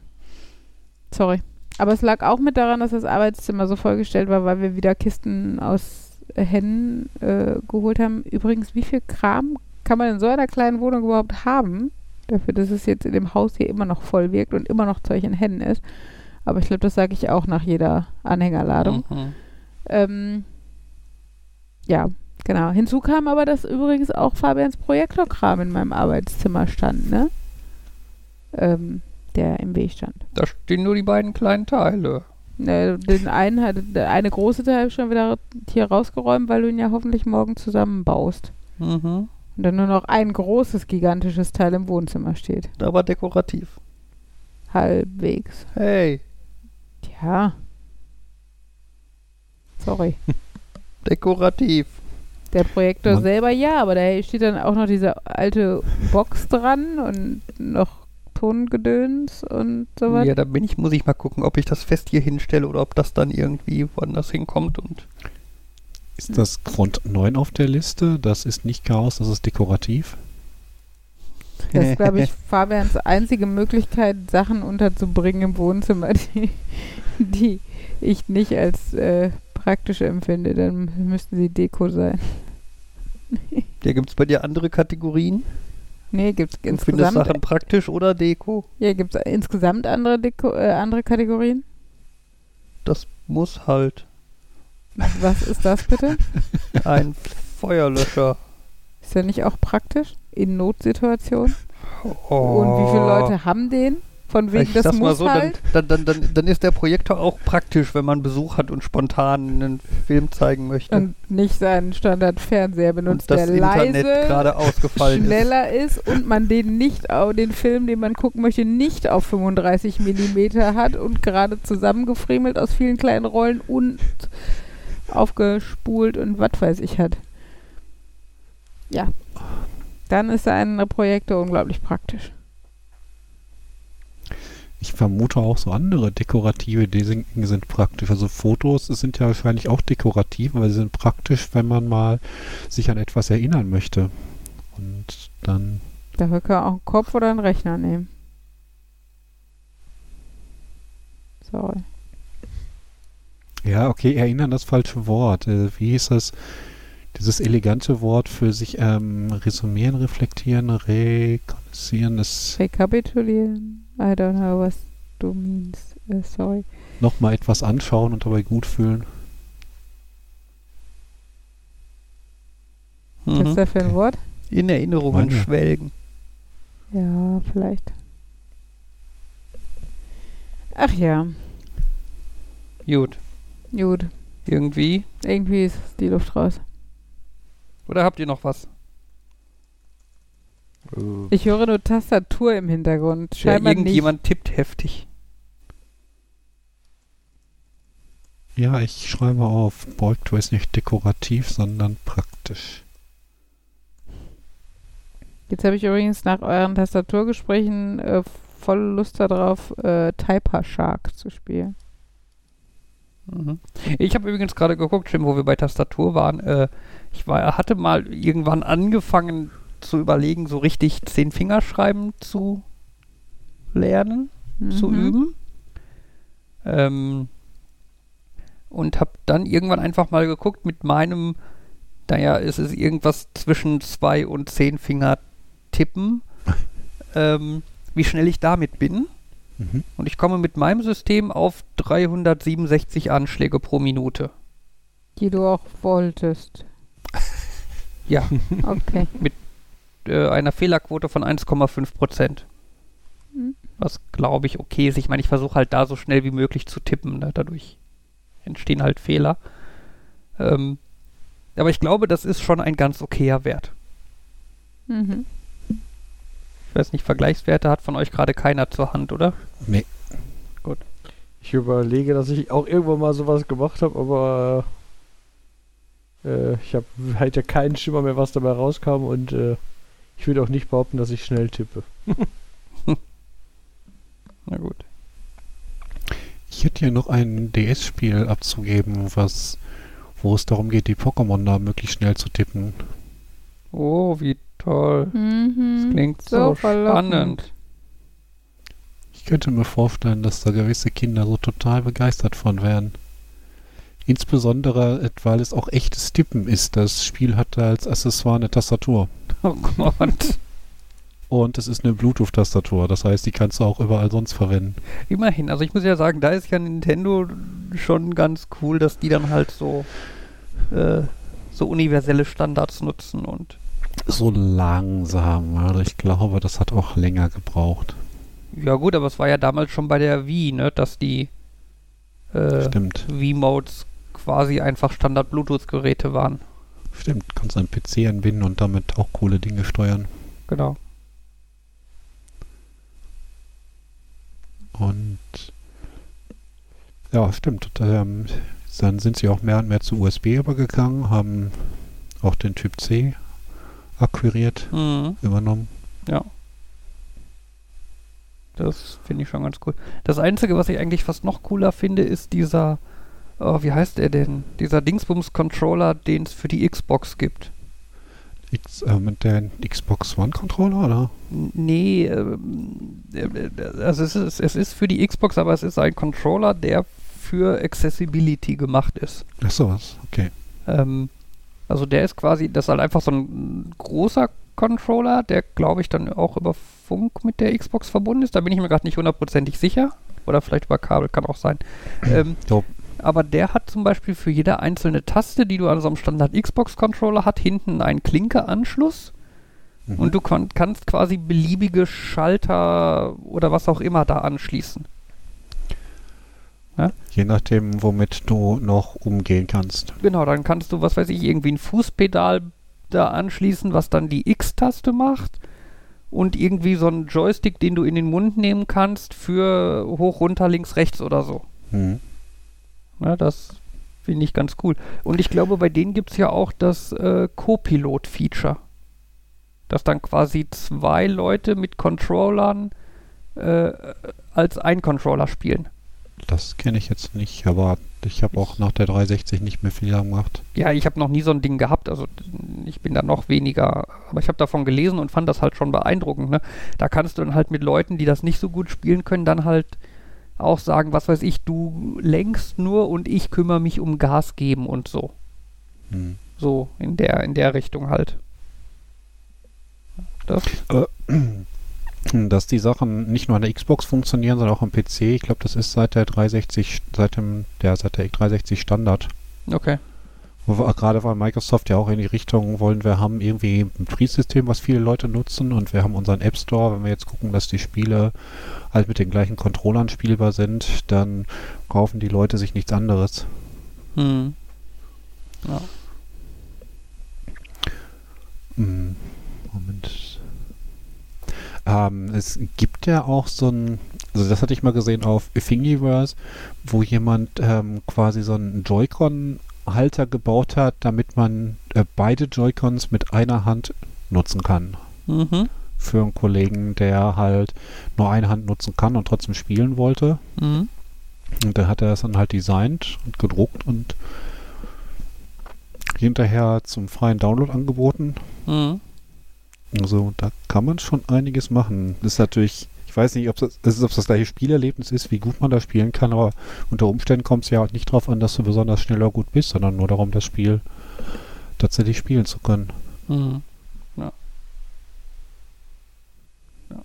D: Sorry. Aber es lag auch mit daran, dass das Arbeitszimmer so vollgestellt war, weil wir wieder Kisten aus Hennen äh, geholt haben. Übrigens, wie viel Kram kann man in so einer kleinen Wohnung überhaupt haben? Dafür, dass es jetzt in dem Haus hier immer noch voll wirkt und immer noch Zeug in Hennen ist. Aber ich glaube, das sage ich auch nach jeder Anhängerladung.
B: Mhm.
D: Ähm, ja, genau. Hinzu kam aber, dass übrigens auch Fabians Projektorkram in meinem Arbeitszimmer stand, ne? Ähm, der im Weg stand.
B: Da stehen nur die beiden kleinen Teile.
D: Ne, den einen hatte, der eine große Teil schon wieder hier rausgeräumt, weil du ihn ja hoffentlich morgen zusammenbaust.
B: Mhm.
D: Und dann nur noch ein großes, gigantisches Teil im Wohnzimmer steht.
B: Aber dekorativ.
D: Halbwegs.
B: Hey,
D: Ja. Sorry.
B: dekorativ.
D: Der Projektor
A: Man-
D: selber ja, aber da steht dann auch noch diese alte Box dran und noch Tongedöns und so was.
B: Ja, da bin ich, muss ich mal gucken, ob ich das fest hier hinstelle oder ob das dann irgendwie woanders hinkommt und
A: Ist das Grund 9 auf der Liste? Das ist nicht Chaos, das ist dekorativ.
D: Das ist, glaube ich, Fabians einzige Möglichkeit, Sachen unterzubringen im Wohnzimmer, die, die ich nicht als äh, praktisch empfinde. Dann müssten sie Deko sein.
B: Ja, gibt es bei dir andere Kategorien?
D: Nee, gibt es
B: Du findest
D: insgesamt,
B: Sachen praktisch oder Deko?
D: ja, gibt's insgesamt andere, Deko, äh, andere Kategorien?
B: Das muss halt
D: Was ist das bitte?
B: ein Feuerlöscher.
D: Ist ja nicht auch praktisch? In Notsituationen?
B: Oh.
D: Und wie viele Leute haben den? Von wegen,
B: ich
D: das
B: sag's mal so,
D: halt?
B: dann, dann, dann, dann ist der Projektor auch praktisch, wenn man Besuch hat und spontan einen Film zeigen möchte.
D: Und nicht seinen Standardfernseher benutzt,
B: und das
D: der
B: Internet
D: leise,
B: gerade ausgefallen ist.
D: schneller ist. und man den nicht den Film, den man gucken möchte, nicht auf 35 Millimeter hat und gerade zusammengefriemelt aus vielen kleinen Rollen und aufgespult und was weiß ich hat. Ja. Dann ist ein Projektor unglaublich praktisch.
A: Ich vermute auch so andere dekorative Dinge sind praktisch. Also Fotos sind ja wahrscheinlich auch dekorativ, aber sie sind praktisch, wenn man mal sich an etwas erinnern möchte. Und dann,
D: Dafür kann man auch einen Kopf oder einen Rechner nehmen. Sorry.
A: ja, okay, erinnern das falsche Wort. Äh, wie hieß das? Dieses elegante Wort für sich ähm, resümieren, reflektieren, rekonnaissance, das
D: Rekapitulieren. I don't know, was du means. Äh, sorry.
A: nochmal etwas anschauen und dabei gut fühlen.
D: Was ist
B: Mhm.
D: da für ein Wort?
B: In Erinnerungen
A: Meine.
B: schwelgen.
D: Ja, vielleicht. Ach ja,
B: Gut.
D: gut.
B: Irgendwie.
D: Irgendwie ist die Luft raus.
B: Oder habt ihr noch was?
D: Ich höre nur Tastatur im Hintergrund.
B: Ja,
D: Scheinbar nicht.
B: irgendjemand tippt heftig.
A: Ja, ich schreibe auf, Projektor ist nicht dekorativ, sondern praktisch.
D: Jetzt habe ich übrigens nach euren Tastaturgesprächen äh, voll Lust darauf, äh, Typer Shark zu spielen.
B: Mhm. Ich habe übrigens gerade geguckt, Jim, wo wir bei Tastatur waren. Äh, ich war, hatte mal irgendwann angefangen zu überlegen, so richtig zehn Fingerschreiben zu lernen, zu
D: Mhm.
B: üben. Ähm, und habe dann irgendwann einfach mal geguckt mit meinem, naja, es ist irgendwas zwischen zwei und zehn Finger tippen, ähm, wie schnell ich damit bin.
A: Mhm.
B: Und ich komme mit meinem System auf 367 Anschläge pro Minute.
D: Die du auch wolltest.
B: Ja,
D: Okay.
B: Äh, einer Fehlerquote von 1,5 Prozent.
D: Mhm.
B: Was glaube ich okay ist. Ich meine, ich versuche halt da so schnell wie möglich zu tippen. Ne? Dadurch entstehen halt Fehler. Ähm, aber ich glaube, das ist schon ein ganz okayer Wert.
D: Mhm.
B: Ich weiß nicht, Vergleichswerte hat von euch gerade keiner zur Hand, oder?
A: Nee.
C: Ich überlege, dass ich auch irgendwann mal sowas gemacht habe, aber äh, ich habe halt ja keinen Schimmer mehr, was dabei rauskam und äh, ich würde auch nicht behaupten, dass ich schnell tippe.
B: Na gut.
A: Ich hätte hier noch ein DS-Spiel abzugeben, was, wo es darum geht, die Pokémon da möglichst schnell zu tippen.
B: Oh, wie toll. Das
D: Mhm.
B: klingt
D: So
B: so, spannend.
A: Ich könnte mir vorstellen, dass da gewisse Kinder so total begeistert von wären. Insbesondere, äh, weil es auch echtes Tippen ist. Das Spiel hat als Accessoire eine Tastatur.
B: Oh Gott.
A: Und es ist eine Bluetooth-Tastatur. Das heißt, die kannst du auch überall sonst verwenden.
B: Immerhin, also ich muss ja sagen, da ist ja Nintendo schon ganz cool, dass die dann halt so, äh, so universelle Standards nutzen und
A: So langsam. Also ich glaube, das hat auch länger gebraucht.
B: ja gut, aber es war ja damals schon bei der Wii, ne, dass die äh. Wii-Modes quasi einfach Standard-Bluetooth-Geräte waren.
A: Stimmt. Kannst einen PC anbinden und damit auch coole Dinge steuern.
B: Genau.
A: Und ja, stimmt. Ähm, dann sind sie auch mehr und mehr zu USB übergegangen, haben auch den Typ C akquiriert,
B: Mhm.
A: übernommen.
B: Ja. Das finde ich schon ganz cool. Das Einzige, was ich eigentlich fast noch cooler finde, ist dieser, oh, wie heißt der denn? Dieser Dingsbums-Controller, den es für die Xbox gibt.
A: X, äh, mit der Xbox One Controller, oder?
B: Nee, ähm, äh, also es ist, es ist für die Xbox, aber es ist ein Controller, der für Accessibility gemacht ist.
A: Ach so, was. Okay.
B: Ähm, also der ist quasi, das ist halt einfach so ein großer Controller, der glaube ich dann auch über Funk mit der Xbox verbunden ist. Da bin ich mir gerade nicht hundertprozentig sicher. Oder vielleicht über Kabel, kann auch sein. Ähm,
A: So.
B: Aber der hat zum Beispiel für jede einzelne Taste, die du an so einem Standard Xbox-Controller hat, hinten einen Klinke-Anschluss.
A: Mhm.
B: Und du kon- kannst quasi beliebige Schalter oder was auch immer da anschließen.
A: Je nachdem, womit du noch umgehen kannst.
B: Genau, dann kannst du, was weiß ich, irgendwie ein Fußpedal da anschließen, was dann die X-Taste macht. Und irgendwie so einen Joystick, den du in den Mund nehmen kannst für hoch, runter, links, rechts oder so.
A: Mhm.
B: Na, das finde ich ganz cool. Und ich glaube, bei denen gibt es ja auch das äh, Co-Pilot-Feature. Dass dann quasi zwei Leute mit Controllern äh, als ein Controller spielen.
A: Das kenne ich jetzt nicht, aber ich habe auch nach der 360 nicht mehr viel gemacht.
B: Ja, ich habe noch nie so ein Ding gehabt, also ich bin da noch weniger, aber ich habe davon gelesen und fand das halt schon beeindruckend. Ne? Da kannst du dann halt mit Leuten, die das nicht so gut spielen können, dann halt auch sagen, was weiß ich, du lenkst nur und ich kümmere mich um Gas geben und so.
A: Mhm.
B: So in der, in der Richtung halt. Das,
A: Dass die Sachen nicht nur an der Xbox funktionieren, sondern auch am PC. Ich glaube, das ist seit der 360, seit dem, der, seit der 360 Standard.
B: okay.
A: Gerade weil Microsoft ja auch in die Richtung wollen, wir haben irgendwie ein Betriebssystem, was viele Leute nutzen und wir haben unseren App Store. Wenn wir jetzt gucken, dass die Spiele halt mit den gleichen Controllern spielbar sind, dann kaufen die Leute sich nichts anderes.
B: Hm. Ja.
A: Hm, Moment. Ähm, es gibt ja auch so ein, also das hatte ich mal gesehen auf Thingiverse, wo jemand ähm, quasi so einen Joy-Con-Halter gebaut hat, damit man äh, beide Joy-Cons mit einer Hand nutzen kann.
B: Mhm.
A: Für einen Kollegen, der halt nur eine Hand nutzen kann und trotzdem spielen wollte.
B: Mhm.
A: Und dann hat er das dann halt designt und gedruckt und hinterher zum freien Download angeboten.
B: Mhm.
A: Also da kann man schon einiges machen. Das ist natürlich, ich weiß nicht, ob das, ist, ob das gleiche Spielerlebnis ist, wie gut man da spielen kann, aber unter Umständen kommt es ja auch nicht darauf an, dass du besonders schnell oder gut bist, sondern nur darum, das Spiel tatsächlich spielen zu können.
B: Mhm. Ja. ja.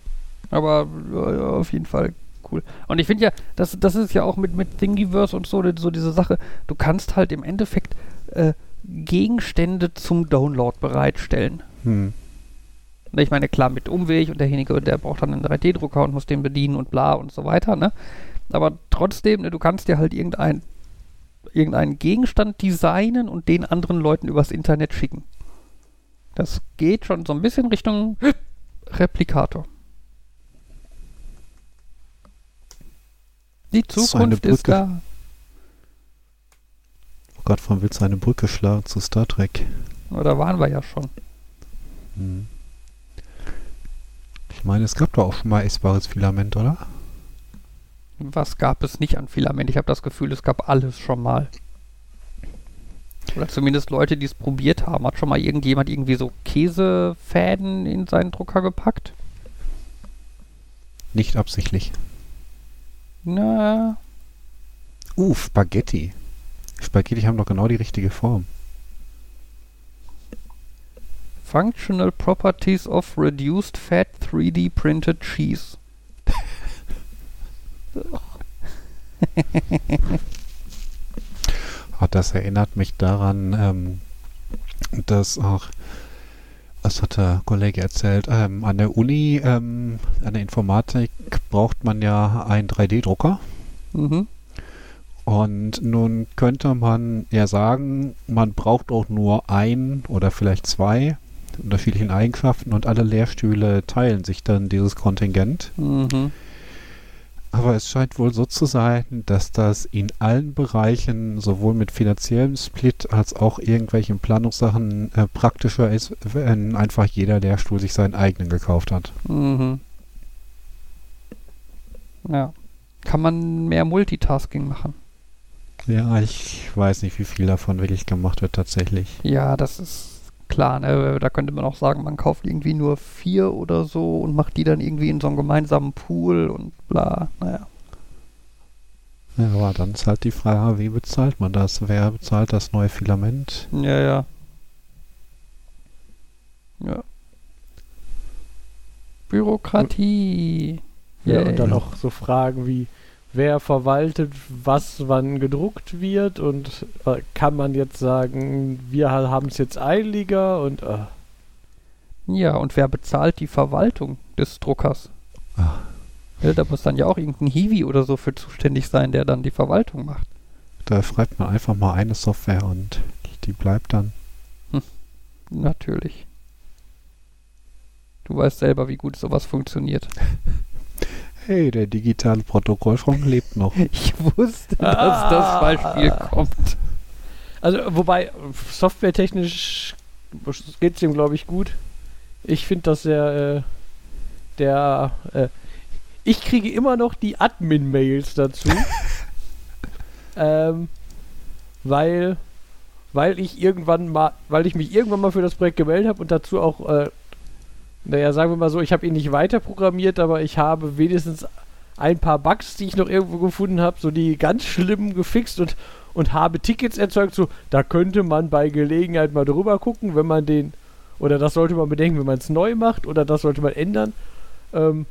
B: Aber ja, auf jeden Fall cool. Und ich finde ja, das, das ist ja auch mit, mit Thingiverse und so, so diese Sache, du kannst halt im Endeffekt äh, Gegenstände zum Download bereitstellen.
A: Hm.
B: Ich meine, klar, mit Umweg und derjenige, der braucht dann einen 3D-Drucker und muss den bedienen und bla und so weiter, ne? Aber trotzdem, ne, du kannst dir halt irgendein, irgendeinen Gegenstand designen und den anderen Leuten übers Internet schicken. Das geht schon so ein bisschen Richtung Replikator. Die Zukunft ist da.
A: Oh Gott, warum willst du eine Brücke schlagen zu Star Trek?
B: Oder waren wir ja schon.
A: Hm. Ich meine, es gab doch auch schon mal essbares Filament, oder?
B: Was gab es nicht an Filament? Ich habe das Gefühl, es gab alles schon mal. Oder zumindest Leute, die es probiert haben. Hat schon mal irgendjemand irgendwie so Käsefäden in seinen Drucker gepackt?
A: Nicht absichtlich.
B: Na,
A: Uh, Spaghetti. Spaghetti haben doch genau die richtige Form.
B: Functional Properties of Reduced Fat 3D Printed Cheese.
A: Ah, das erinnert mich daran, ähm, dass auch, was hat der Kollege erzählt, ähm, an der Uni, ähm, an der Informatik braucht man ja einen 3D-Drucker.
B: Mhm.
A: Und nun könnte man ja sagen, man braucht auch nur ein oder vielleicht zwei unterschiedlichen Eigenschaften und alle Lehrstühle teilen sich dann dieses Kontingent.
B: Mhm.
A: Aber es scheint wohl so zu sein, dass das in allen Bereichen, sowohl mit finanziellem Split als auch irgendwelchen Planungssachen, äh, praktischer ist, wenn einfach jeder Lehrstuhl sich seinen eigenen gekauft hat.
B: Mhm. Ja. Kann man mehr Multitasking machen?
A: Ja, ich weiß nicht, wie viel davon wirklich gemacht wird tatsächlich.
B: Ja, das ist klar, ne? da könnte man auch sagen, man kauft irgendwie nur vier oder so und macht die dann irgendwie in so einen gemeinsamen Pool und bla, naja.
A: Ja, aber dann ist halt die Frage, wie bezahlt man das? Wer bezahlt das neue Filament?
B: Ja, ja. Ja. Bürokratie.
C: Ja,
B: Yay.
C: und dann auch so Fragen wie, wer verwaltet, was wann gedruckt wird und äh, kann man jetzt sagen, wir haben es jetzt eiliger und äh,
B: Ja, und wer bezahlt die Verwaltung des Druckers?
A: Ah.
B: Ja, da muss dann ja auch irgendein Hiwi oder so für zuständig sein, der dann die Verwaltung macht.
A: Da schreibt man einfach mal eine Software und die bleibt dann.
B: Natürlich. Du weißt selber, wie gut sowas funktioniert.
A: Hey, der digitale Protokollschrank lebt noch.
B: Ich wusste, dass das Beispiel kommt.
C: also wobei softwaretechnisch geht es ihm glaube ich gut. Ich finde, dass er äh, der äh, ich kriege immer noch die Admin-Mails dazu. ähm, weil weil ich irgendwann mal, weil ich mich irgendwann mal für das Projekt gemeldet habe und dazu auch, äh, naja, sagen wir mal so, ich habe ihn nicht weiter programmiert, aber ich habe wenigstens ein paar Bugs, die ich noch irgendwo gefunden habe, so die ganz schlimmen gefixt und, und habe Tickets erzeugt, so, da könnte man bei Gelegenheit mal drüber gucken, wenn man den, oder das sollte man bedenken, wenn man es neu macht, oder das sollte man ändern. Ähm,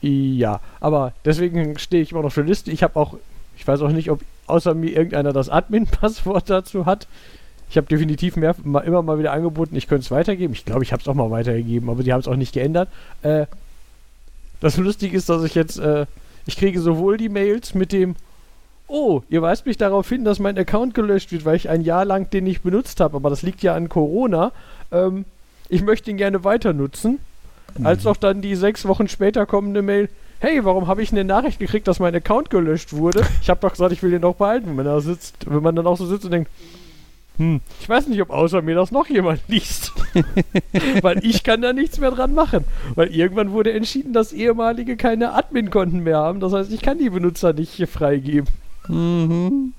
C: ja, aber deswegen stehe ich immer noch der Liste. Ich habe auch, ich weiß auch nicht, ob außer mir irgendeiner das Admin-Passwort dazu hat. Ich habe definitiv mehr, mal, immer mal wieder angeboten, ich könnte es weitergeben. Ich glaube, ich habe es auch mal weitergegeben, aber die haben es auch nicht geändert. Äh, das Lustige ist, dass ich jetzt, äh, ich kriege sowohl die Mails mit dem, oh, ihr weist mich darauf hin, dass mein Account gelöscht wird, weil ich ein Jahr lang den nicht benutzt habe, aber das liegt ja an Corona. Ähm, ich möchte ihn gerne weiter nutzen. Als auch dann die sechs Wochen später kommende Mail, hey, warum habe ich eine Nachricht gekriegt, dass mein Account gelöscht wurde? Ich habe doch gesagt, ich will den noch behalten. Wenn, er sitzt, wenn man dann auch so sitzt und denkt, hm, ich weiß nicht, ob außer mir das noch jemand liest. Weil ich kann da nichts mehr dran machen. Weil irgendwann wurde entschieden, dass ehemalige keine Admin-Konten mehr haben. Das heißt, ich kann die Benutzer nicht hier freigeben.
B: Mhm.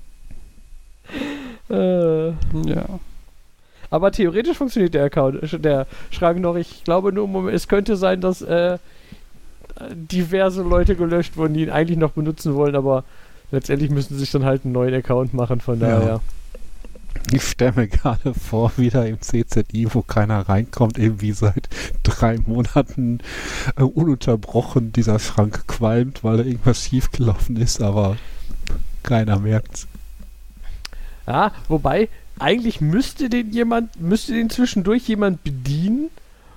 C: Äh,
B: Ja.
C: aber theoretisch funktioniert der Account, äh, der Schrank noch. Ich glaube nur, es könnte sein, dass äh, diverse Leute gelöscht wurden, die ihn eigentlich noch benutzen wollen, aber letztendlich müssen sie sich dann halt einen neuen Account machen. Von
A: Ja. Ich stelle mir gerade vor, wieder im CZI, wo keiner reinkommt, irgendwie seit drei Monaten äh, ununterbrochen dieser Schrank qualmt, weil da irgendwas schiefgelaufen ist, aber keiner merkt's.
C: Ja, wobei, eigentlich müsste den jemand, müsste den zwischendurch jemand bedienen,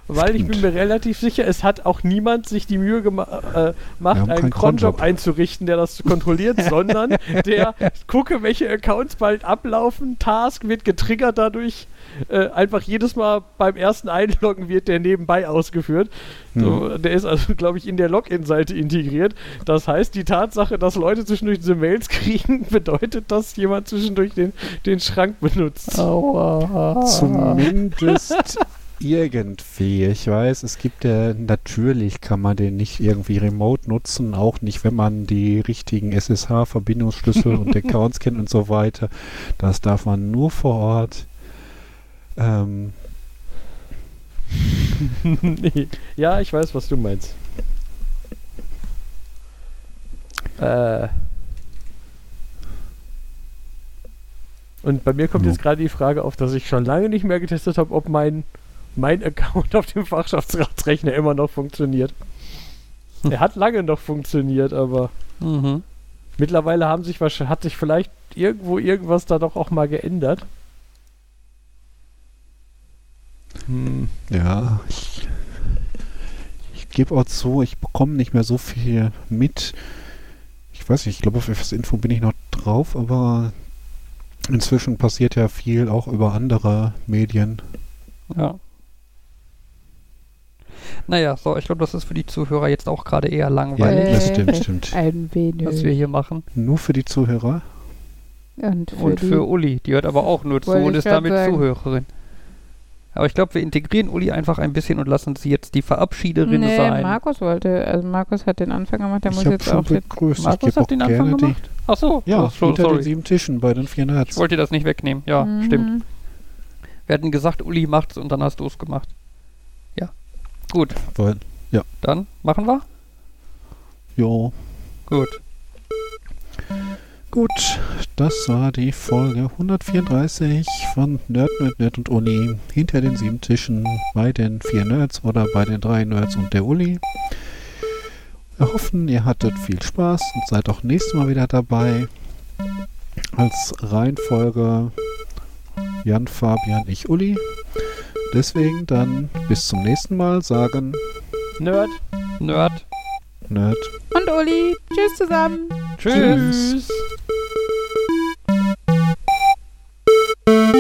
C: weil ich bin mir relativ sicher, es hat auch niemand sich die Mühe gema äh, macht, einen Cronjob einzurichten, der das kontrolliert, sondern der gucke, welche Accounts bald ablaufen, Task wird getriggert dadurch, äh, einfach jedes Mal beim ersten Einloggen wird der nebenbei ausgeführt. So, der ist also, glaube ich, in der Login-Seite integriert. Das heißt, die Tatsache, dass Leute zwischendurch diese Mails kriegen, bedeutet, dass jemand zwischendurch den, den Schrank benutzt.
B: Aua.
A: Zumindest irgendwie. Ich weiß, es gibt ja, natürlich kann man den nicht irgendwie remote nutzen, auch nicht, wenn man die richtigen SSH-Verbindungsschlüssel und Accounts kennt und so weiter. Das darf man nur vor Ort. Ähm.
C: Ja, ich weiß, was du meinst. Äh. Und bei mir kommt
A: Ja.
C: jetzt gerade die Frage auf, dass ich schon lange nicht mehr getestet habe, ob mein, mein Account auf dem Fachschaftsratsrechner immer noch funktioniert. Er hat lange noch funktioniert, aber
B: Mhm.
C: mittlerweile haben sich wahrscheinlich, hat sich vielleicht irgendwo irgendwas da doch auch mal geändert. Hm.
A: ja, ich, ich gebe auch zu, ich bekomme nicht mehr so viel mit. Ich weiß nicht, ich glaube, auf FS Info bin ich noch drauf, aber inzwischen passiert ja viel auch über andere Medien.
B: Ja. Naja, so, ich glaube, das ist für die Zuhörer jetzt auch gerade eher langweilig,
A: das stimmt, stimmt.
D: Ein wenig.
B: was wir hier machen.
A: Nur für die Zuhörer?
D: Und für,
B: Und
D: die,
B: für Uli, die hört aber auch nur zu und
D: ich
B: ist damit
D: sagen.
B: Zuhörerin. Aber ich glaube, wir integrieren Uli einfach ein bisschen und lassen sie jetzt die Verabschiederin
D: nee,
B: sein.
D: Markus wollte, also Markus hat den Anfang gemacht, der
A: ich
D: muss
A: habe
D: jetzt
A: schon
D: auch den,
A: begrüßt. ich
B: Markus
A: auch
B: hat den
A: gerne
B: Anfang
A: die.
B: gemacht? Ach so,
A: Ja,
B: oh, so,
A: hinter den
B: sorry.
A: sieben Tischen bei den vier Nerds.
B: Ich wollte das nicht wegnehmen. Ja,
D: Mhm.
B: stimmt. Wir hatten gesagt, Uli macht's und dann hast du es gemacht. Ja. Gut,
A: Weil,
B: dann machen wir.
A: jo,
B: Gut.
A: gut, das war die Folge 134 von Nerd, Nerd, Nerd und Uli. Hinter den sieben Tischen bei den vier Nerds oder bei den drei Nerds und der Uli. Wir hoffen, ihr hattet viel Spaß und seid auch nächstes Mal wieder dabei. Als Reihenfolge Jan, Fabian, ich, Uli. Deswegen dann bis zum nächsten Mal sagen
C: Nerd,
B: Nerd,
A: Nerd
D: und Uli. Tschüss zusammen.
B: Tschüss.
A: Tschüss.